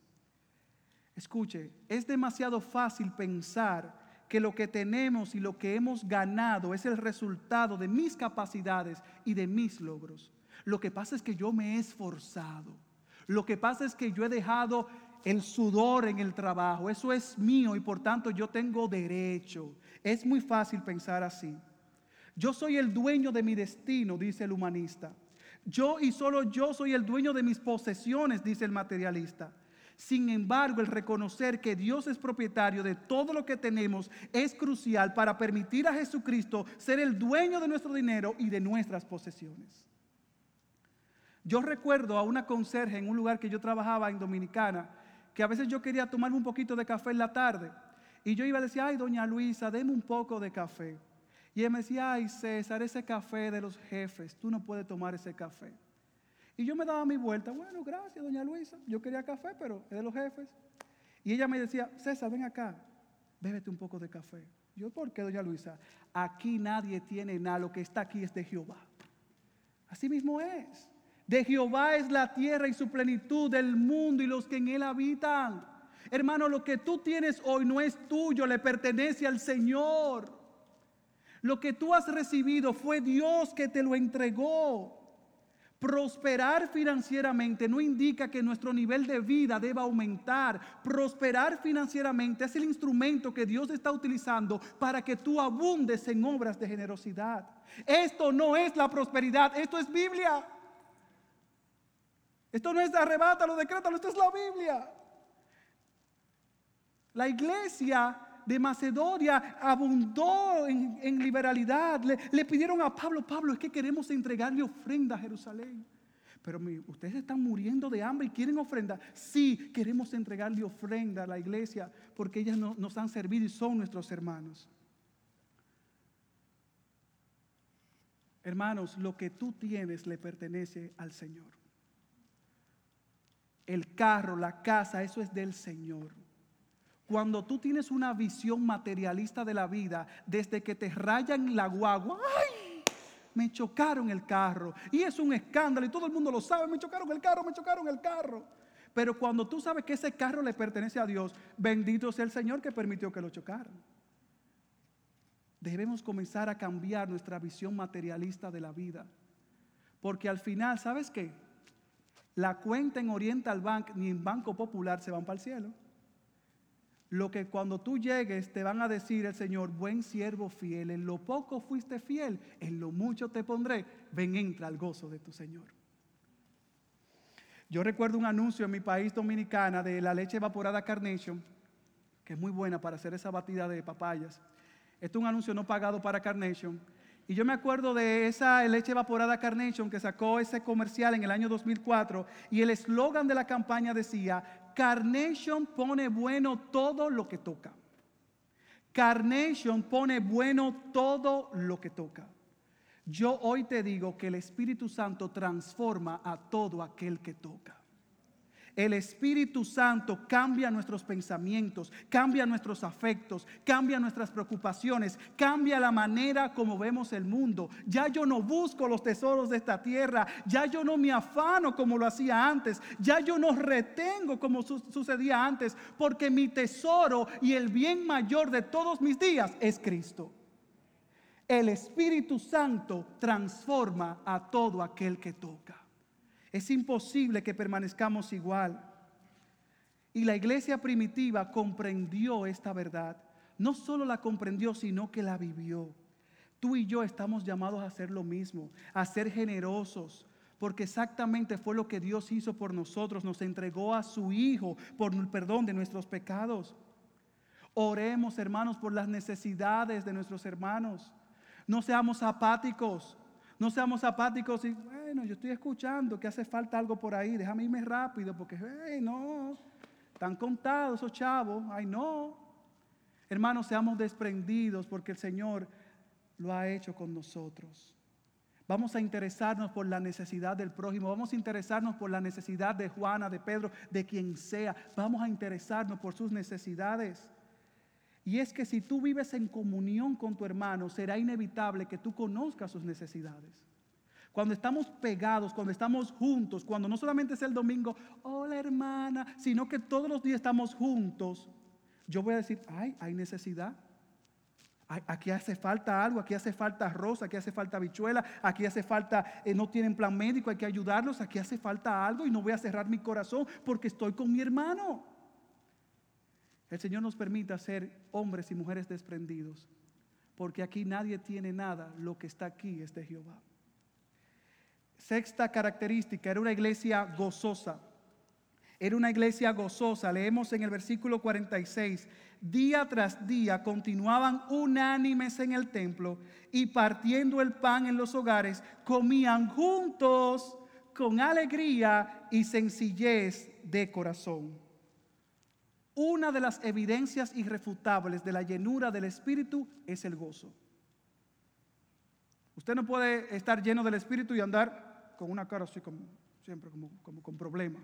Escuche, es demasiado fácil pensar que lo que tenemos y lo que hemos ganado es el resultado de mis capacidades y de mis logros. Lo que pasa es que yo me he esforzado. Lo que pasa es que yo he dejado el sudor en el trabajo. Eso es mío y por tanto yo tengo derecho. Es muy fácil pensar así. Yo soy el dueño de mi destino, dice el humanista. Yo y solo yo soy el dueño de mis posesiones, dice el materialista. Sin embargo, el reconocer que Dios es propietario de todo lo que tenemos es crucial para permitir a Jesucristo ser el dueño de nuestro dinero y de nuestras posesiones. Yo recuerdo a una conserje en un lugar que yo trabajaba en Dominicana, que a veces yo quería tomarme un poquito de café en la tarde. Y yo iba a decir, ay, doña Luisa, deme un poco de café. Y ella me decía, ay, César, ese café de los jefes, tú no puedes tomar ese café. Y yo me daba mi vuelta, bueno, gracias, doña Luisa, yo quería café, pero es de los jefes. Y ella me decía, César, ven acá, bébete un poco de café. Yo, ¿por qué, doña Luisa? Aquí nadie tiene nada, lo que está aquí es de Jehová. Así mismo es. De Jehová es la tierra y su plenitud, del mundo y los que en él habitan. Hermano, lo que tú tienes hoy no es tuyo, le pertenece al Señor. Lo que tú has recibido fue Dios que te lo entregó. Prosperar financieramente no indica que nuestro nivel de vida deba aumentar. Prosperar financieramente es el instrumento que Dios está utilizando para que tú abundes en obras de generosidad. Esto no es la prosperidad, esto es Biblia. Esto no es arrebátalo, decrétalo, esto es la Biblia. La iglesia de Macedonia abundó en, liberalidad. Le, pidieron a Pablo, Pablo, es que queremos entregarle ofrenda a Jerusalén. Pero ustedes están muriendo de hambre y quieren ofrenda. Sí, queremos entregarle ofrenda a la iglesia porque ellas nos han servido y son nuestros hermanos. Hermanos, lo que tú tienes le pertenece al Señor. El carro, la casa, eso es del Señor. Cuando tú tienes una visión materialista de la vida, desde que te rayan la guagua, ¡ay! Me chocaron el carro. Y es un escándalo y todo el mundo lo sabe. Me chocaron el carro, me chocaron el carro. Pero cuando tú sabes que ese carro le pertenece a Dios, bendito sea el Señor que permitió que lo chocaran. Debemos comenzar a cambiar nuestra visión materialista de la vida. Porque al final, ¿sabes qué? La cuenta en Oriental Bank ni en Banco Popular se van para el cielo lo que cuando tú llegues te van a decir el Señor, buen siervo fiel, en lo poco fuiste fiel, en lo mucho te pondré, ven entra al gozo de tu Señor. Yo recuerdo un anuncio en mi país dominicana de la leche evaporada Carnation, que es muy buena para hacer esa batida de papayas. Este es un anuncio no pagado para Carnation. Y yo me acuerdo de esa leche evaporada Carnation que sacó ese comercial en el año 2004 y el eslogan de la campaña decía, Carnation pone bueno todo lo que toca. Carnation pone bueno todo lo que toca. Yo hoy te digo que el Espíritu Santo transforma a todo aquel que toca. El Espíritu Santo cambia nuestros pensamientos, cambia nuestros afectos, cambia nuestras preocupaciones, cambia la manera como vemos el mundo. Ya yo no busco los tesoros de esta tierra, ya yo no me afano como lo hacía antes, ya yo no retengo como sucedía antes, porque mi tesoro y el bien mayor de todos mis días es Cristo. El Espíritu Santo transforma a todo aquel que toca. Es imposible que permanezcamos igual. Y la iglesia primitiva comprendió esta verdad. No solo la comprendió, sino que la vivió. Tú y yo estamos llamados a hacer lo mismo, a ser generosos, porque exactamente fue lo que Dios hizo por nosotros. Nos entregó a su Hijo por el perdón de nuestros pecados. Oremos, hermanos, por las necesidades de nuestros hermanos. No seamos apáticos. No seamos apáticos y, bueno, yo estoy escuchando que hace falta algo por ahí, déjame irme rápido porque, hey, no, están contados esos chavos, ay, no. Hermanos, seamos desprendidos porque el Señor lo ha hecho con nosotros. Vamos a interesarnos por la necesidad del prójimo. Vamos a interesarnos por la necesidad de Juana, de Pedro, de quien sea. Vamos a interesarnos por sus necesidades. Y es que si tú vives en comunión con tu hermano, será inevitable que tú conozcas sus necesidades. Cuando estamos pegados, cuando estamos juntos, cuando no solamente es el domingo, hola hermana, sino que todos los días estamos juntos, yo voy a decir, ay, hay necesidad. Aquí hace falta algo, aquí hace falta arroz, aquí hace falta habichuela, aquí hace falta, eh, no tienen plan médico, hay que ayudarlos, aquí hace falta algo y no voy a cerrar mi corazón porque estoy con mi hermano. El Señor nos permita ser hombres y mujeres desprendidos, porque aquí nadie tiene nada, lo que está aquí es de Jehová. Sexta característica, era una iglesia gozosa. Era una iglesia gozosa. Leemos en el versículo 46 día tras día continuaban unánimes en el templo y partiendo el pan en los hogares, comían juntos con alegría y sencillez de corazón. Una de las evidencias irrefutables de la llenura del Espíritu es el gozo. Usted no puede estar lleno del Espíritu y andar con una cara así como siempre, como, con problemas.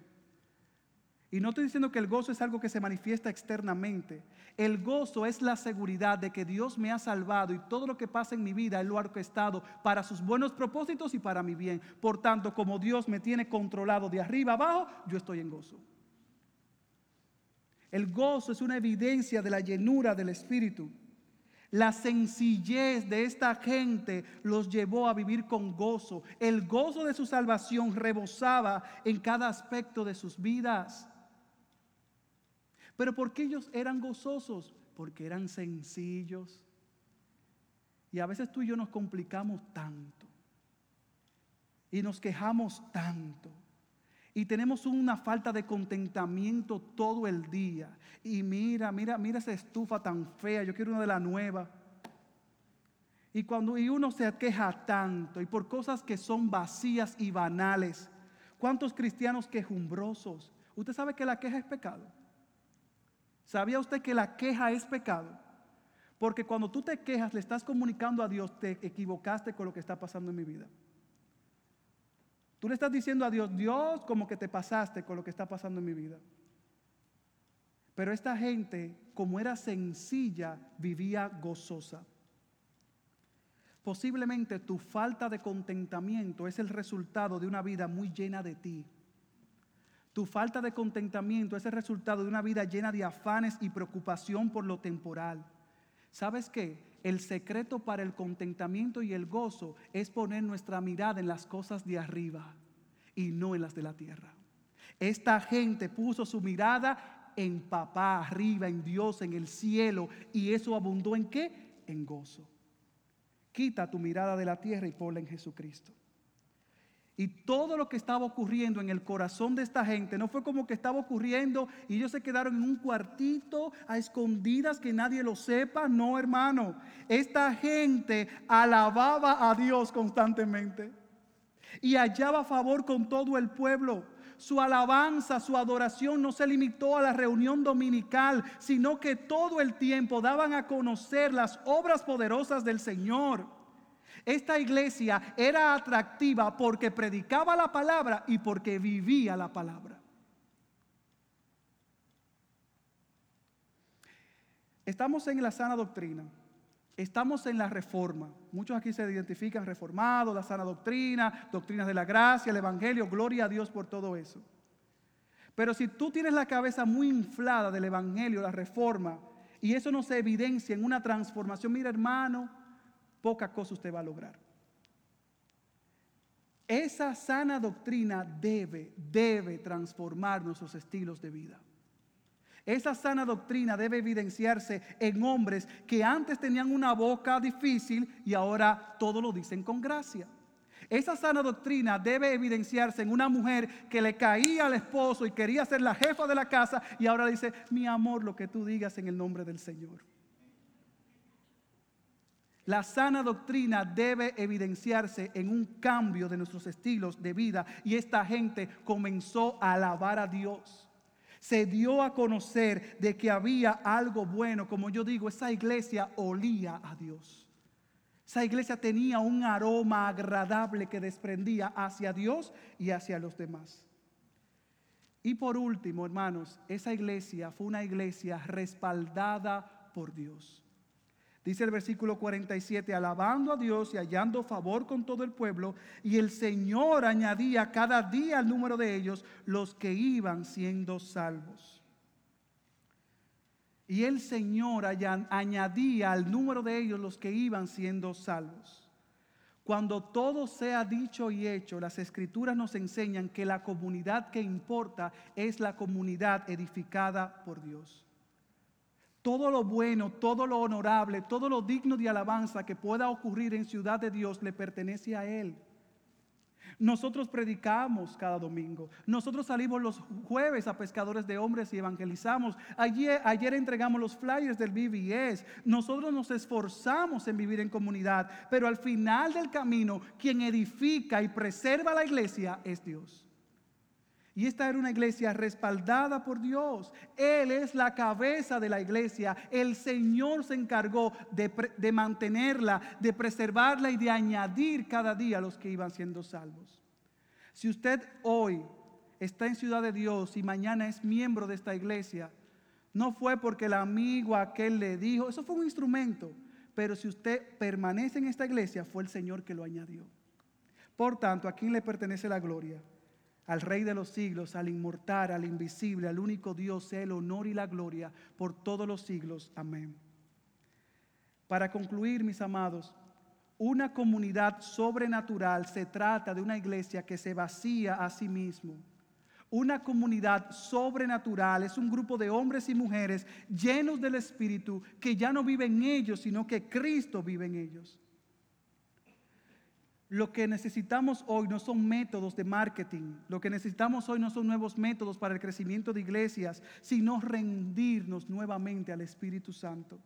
Y no estoy diciendo que el gozo es algo que se manifiesta externamente. El gozo es la seguridad de que Dios me ha salvado y todo lo que pasa en mi vida Él lo ha orquestado para sus buenos propósitos y para mi bien. Por tanto, como Dios me tiene controlado de arriba abajo, yo estoy en gozo. El gozo es una evidencia de la llenura del Espíritu. La sencillez de esta gente los llevó a vivir con gozo. El gozo de su salvación rebosaba en cada aspecto de sus vidas. Pero ¿por qué ellos eran gozosos? Porque eran sencillos. Y a veces tú y yo nos complicamos tanto. Y nos quejamos tanto. Y tenemos una falta de contentamiento todo el día. Y mira, mira, mira esa estufa tan fea. Yo quiero una de la nueva. Y cuando y uno se queja tanto y por cosas que son vacías y banales. ¿Cuántos cristianos quejumbrosos? ¿Usted sabe que la queja es pecado? ¿Sabía usted que la queja es pecado? Porque cuando tú te quejas, le estás comunicando a Dios, te equivocaste con lo que está pasando en mi vida. Tú le estás diciendo a Dios, Dios, como que te pasaste con lo que está pasando en mi vida. Pero esta gente, como era sencilla, vivía gozosa. Posiblemente tu falta de contentamiento es el resultado de una vida muy llena de ti. Tu falta de contentamiento es el resultado de una vida llena de afanes y preocupación por lo temporal. ¿Sabes qué? El secreto para el contentamiento y el gozo es poner nuestra mirada en las cosas de arriba y no en las de la tierra. Esta gente puso su mirada en papá, arriba, en Dios, en el cielo, y eso abundó en qué? En gozo. Quita tu mirada de la tierra y ponla en Jesucristo. Y todo lo que estaba ocurriendo en el corazón de esta gente no fue como que estaba ocurriendo y ellos se quedaron en un cuartito a escondidas que nadie lo sepa. No, hermano. Esta gente alababa a Dios constantemente y hallaba favor con todo el pueblo. Su alabanza, su adoración no se limitó a la reunión dominical, sino que todo el tiempo daban a conocer las obras poderosas del Señor. Esta iglesia era atractiva porque predicaba la palabra y porque vivía la palabra. Estamos en la sana doctrina. Estamos en la reforma. Muchos aquí se identifican reformados, la sana doctrina, doctrinas de la gracia, el evangelio. Gloria a Dios por todo eso. Pero si tú tienes la cabeza muy inflada del evangelio, la reforma, y eso no se evidencia en una transformación, mira hermano, poca cosa usted va a lograr. Esa sana doctrina debe, debe transformar nuestros estilos de vida. Esa sana doctrina debe evidenciarse en hombres que antes tenían una boca difícil y ahora todo lo dicen con gracia. Esa sana doctrina debe evidenciarse en una mujer que le caía al esposo y quería ser la jefa de la casa y ahora dice, mi amor, lo que tú digas en el nombre del Señor. La sana doctrina debe evidenciarse en un cambio de nuestros estilos de vida y esta gente comenzó a alabar a Dios. Se dio a conocer de que había algo bueno. Como yo digo, esa iglesia olía a Dios. Esa iglesia tenía un aroma agradable que desprendía hacia Dios y hacia los demás. Y por último, hermanos, esa iglesia fue una iglesia respaldada por Dios. Dice el versículo 47, alabando a Dios y hallando favor con todo el pueblo, y el Señor añadía cada día al número de ellos los que iban siendo salvos. Y el Señor añadía al número de ellos los que iban siendo salvos. Cuando todo sea dicho y hecho, las escrituras nos enseñan que la comunidad que importa es la comunidad edificada por Dios todo lo bueno, todo lo honorable, todo lo digno de alabanza que pueda ocurrir en ciudad de Dios le pertenece a Él. Nosotros predicamos cada domingo. Nosotros salimos los jueves a pescadores de hombres y evangelizamos. Ayer, entregamos los flyers del BBS. Nosotros nos esforzamos en vivir en comunidad. Pero al final del camino, quien edifica y preserva la iglesia es Dios. Y esta era una iglesia respaldada por Dios. Él es la cabeza de la iglesia. El Señor se encargó de, mantenerla, de preservarla y de añadir cada día a los que iban siendo salvos. Si usted hoy está en Ciudad de Dios y mañana es miembro de esta iglesia, no fue porque el amigo aquel le dijo, eso fue un instrumento, pero si usted permanece en esta iglesia, fue el Señor que lo añadió. Por tanto, ¿a quién le pertenece la gloria? Al Rey de los siglos, al inmortal, al invisible, al único Dios, sea el honor y la gloria por todos los siglos. Amén. Para concluir, mis amados, una comunidad sobrenatural se trata de una iglesia que se vacía a sí mismo. Una comunidad sobrenatural es un grupo de hombres y mujeres llenos del Espíritu que ya no viven en ellos, sino que Cristo vive en ellos. Lo que necesitamos hoy no son métodos de marketing, lo que necesitamos hoy no son nuevos métodos para el crecimiento de iglesias, sino rendirnos nuevamente al Espíritu Santo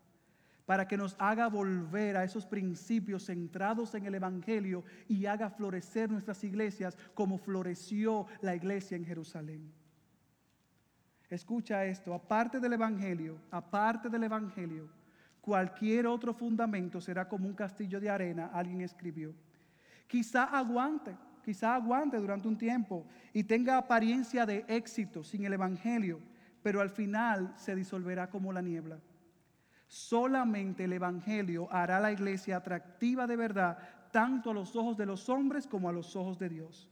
para que nos haga volver a esos principios centrados en el Evangelio y haga florecer nuestras iglesias como floreció la iglesia en Jerusalén. Escucha esto, aparte del Evangelio, aparte del Evangelio, cualquier otro fundamento será como un castillo de arena, alguien escribió. Quizá aguante, quizá aguante durante un tiempo y tenga apariencia de éxito sin el Evangelio, pero al final se disolverá como la niebla. Solamente el Evangelio hará la iglesia atractiva de verdad, tanto a los ojos de los hombres como a los ojos de Dios.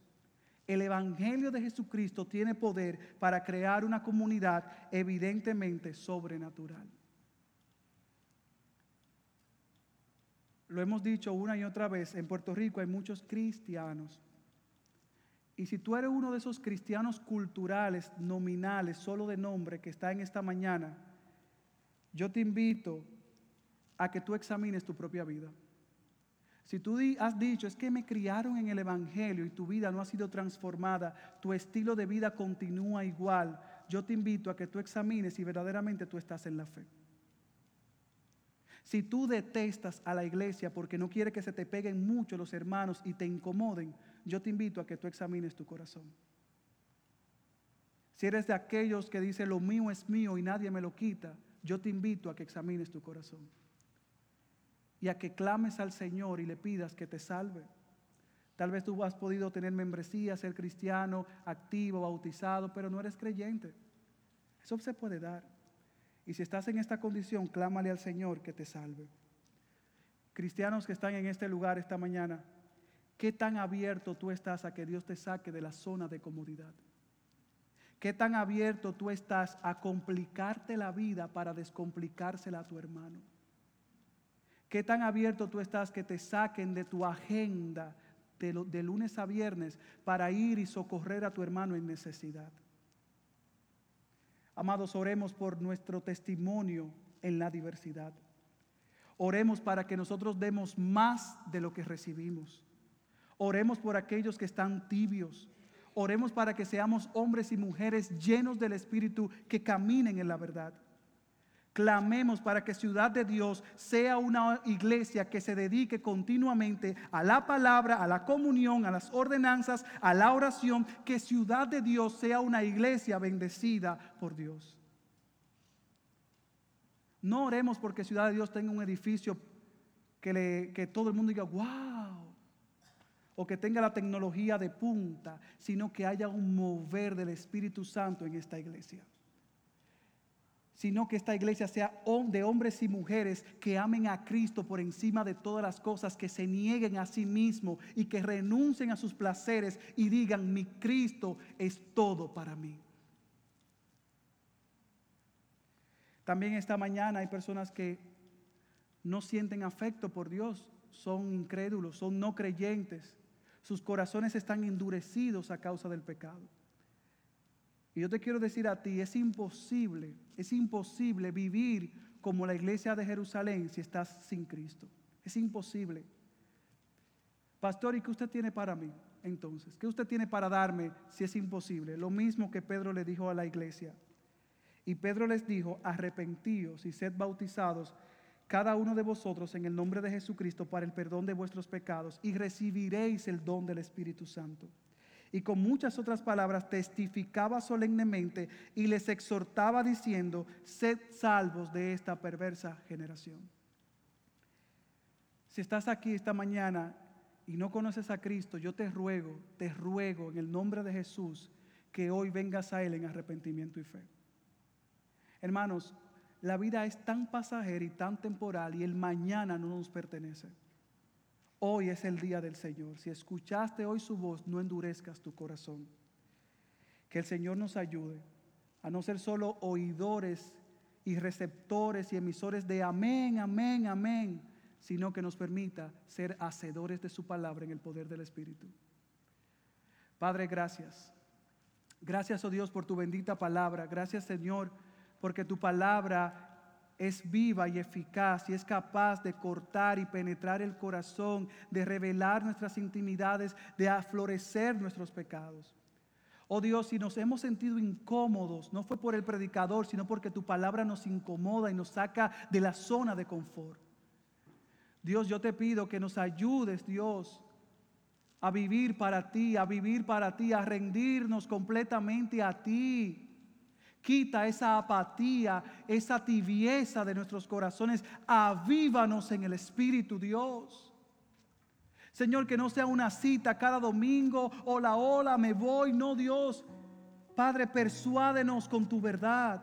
El Evangelio de Jesucristo tiene poder para crear una comunidad evidentemente sobrenatural. Lo hemos dicho una y otra vez, en Puerto Rico hay muchos cristianos. Y si tú eres uno de esos cristianos culturales, nominales, solo de nombre, que está en esta mañana, yo te invito a que tú examines tu propia vida. Si tú has dicho, es que me criaron en el Evangelio y tu vida no ha sido transformada, tu estilo de vida continúa igual, yo te invito a que tú examines si verdaderamente tú estás en la fe. Si tú detestas a la iglesia porque no quieres que se te peguen mucho los hermanos y te incomoden, yo te invito a que tú examines tu corazón. Si eres de aquellos que dicen lo mío es mío y nadie me lo quita, yo te invito a que examines tu corazón. Y a que clames al Señor y le pidas que te salve. Tal vez tú has podido tener membresía, ser cristiano, activo, bautizado, pero no eres creyente. Eso se puede dar. Y si estás en esta condición, clámale al Señor que te salve. Cristianos que están en este lugar esta mañana, ¿qué tan abierto tú estás a que Dios te saque de la zona de comodidad? ¿Qué tan abierto tú estás a complicarte la vida para descomplicársela a tu hermano? ¿Qué tan abierto tú estás que te saquen de tu agenda de, lunes a viernes para ir y socorrer a tu hermano en necesidad? Amados, oremos por nuestro testimonio en la diversidad. Oremos para que nosotros demos más de lo que recibimos. Oremos por aquellos que están tibios. Oremos para que seamos hombres y mujeres llenos del Espíritu que caminen en la verdad. Clamemos para que Ciudad de Dios sea una iglesia que se dedique continuamente a la palabra, a la comunión, a las ordenanzas, a la oración, que Ciudad de Dios sea una iglesia bendecida por Dios. No oremos porque Ciudad de Dios tenga un edificio que, le, que todo el mundo diga, wow, o que tenga la tecnología de punta, sino que haya un mover del Espíritu Santo en esta iglesia sino que esta iglesia sea de hombres y mujeres que amen a Cristo por encima de todas las cosas, que se nieguen a sí mismos y que renuncien a sus placeres y digan, mi Cristo es todo para mí. También esta mañana hay personas que no sienten afecto por Dios, son incrédulos, son no creyentes, sus corazones están endurecidos a causa del pecado. Y yo te quiero decir a ti, es imposible, es imposible vivir como la iglesia de Jerusalén si estás sin Cristo. Es imposible. Pastor, ¿y qué usted tiene para mí? Entonces, ¿qué usted tiene para darme si es imposible? Lo mismo que Pedro le dijo a la iglesia. Y Pedro les dijo, arrepentíos y sed bautizados cada uno de vosotros en el nombre de Jesucristo para el perdón de vuestros pecados y recibiréis el don del Espíritu Santo y con muchas otras palabras testificaba solemnemente y les exhortaba diciendo, sed salvos de esta perversa generación. Si estás aquí esta mañana y no conoces a Cristo, yo te ruego, te ruego en el nombre de Jesús que hoy vengas a Él en arrepentimiento y fe. Hermanos, la vida es tan pasajera y tan temporal y el mañana no nos pertenece. Hoy es el día del Señor. Si escuchaste hoy su voz, no endurezcas tu corazón. Que el Señor nos ayude a no ser solo oidores y receptores y emisores de amén, amén, amén, sino que nos permita ser hacedores de su palabra en el poder del Espíritu. Padre, gracias. Gracias, oh Dios, por tu bendita palabra. Gracias, Señor, porque tu palabra es viva y eficaz y es capaz de cortar y penetrar el corazón, de revelar nuestras intimidades, de aflorecer nuestros pecados. Oh Dios, si nos hemos sentido incómodos, no fue por el predicador, sino porque tu palabra nos incomoda y nos saca de la zona de confort. Dios, yo te pido que nos ayudes, Dios, a vivir para ti, a vivir para ti, a rendirnos completamente a ti. Quita esa apatía, esa tibieza de nuestros corazones. Avívanos en el Espíritu, Dios. Señor, que no sea una cita cada domingo, hola, hola, me voy. No, Dios. Padre, persuádenos con tu verdad.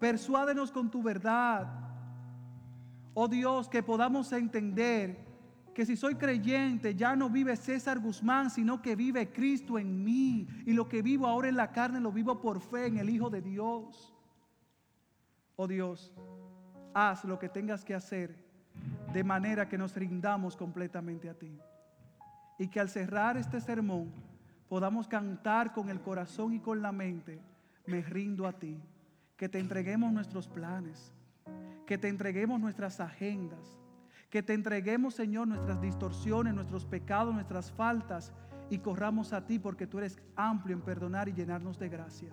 Persuádenos con tu verdad. Oh Dios, que podamos entender que si soy creyente ya no vive César Guzmán, sino que vive Cristo en mí. Y lo que vivo ahora en la carne lo vivo por fe en el Hijo de Dios. Oh Dios, haz lo que tengas que hacer de manera que nos rindamos completamente a ti. Y que al cerrar este sermón podamos cantar con el corazón y con la mente, me rindo a ti. Que te entreguemos nuestros planes, que te entreguemos nuestras agendas que te entreguemos, Señor, nuestras distorsiones, nuestros pecados, nuestras faltas y corramos a ti porque tú eres amplio en perdonar y llenarnos de gracia.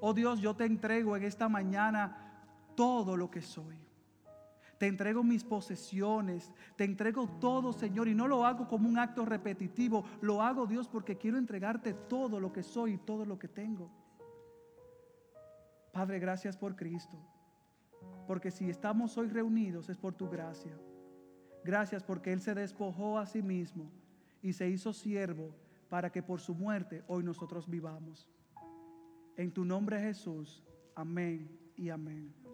Oh Dios, yo te entrego en esta mañana todo lo que soy. Te entrego mis posesiones, te entrego todo, Señor, y no lo hago como un acto repetitivo, lo hago, Dios, porque quiero entregarte todo lo que soy y todo lo que tengo. Padre, gracias por Cristo, porque si estamos hoy reunidos es por tu gracia. Gracias porque Él se despojó a sí mismo y se hizo siervo para que por su muerte hoy nosotros vivamos. En tu nombre Jesús, amén y amén.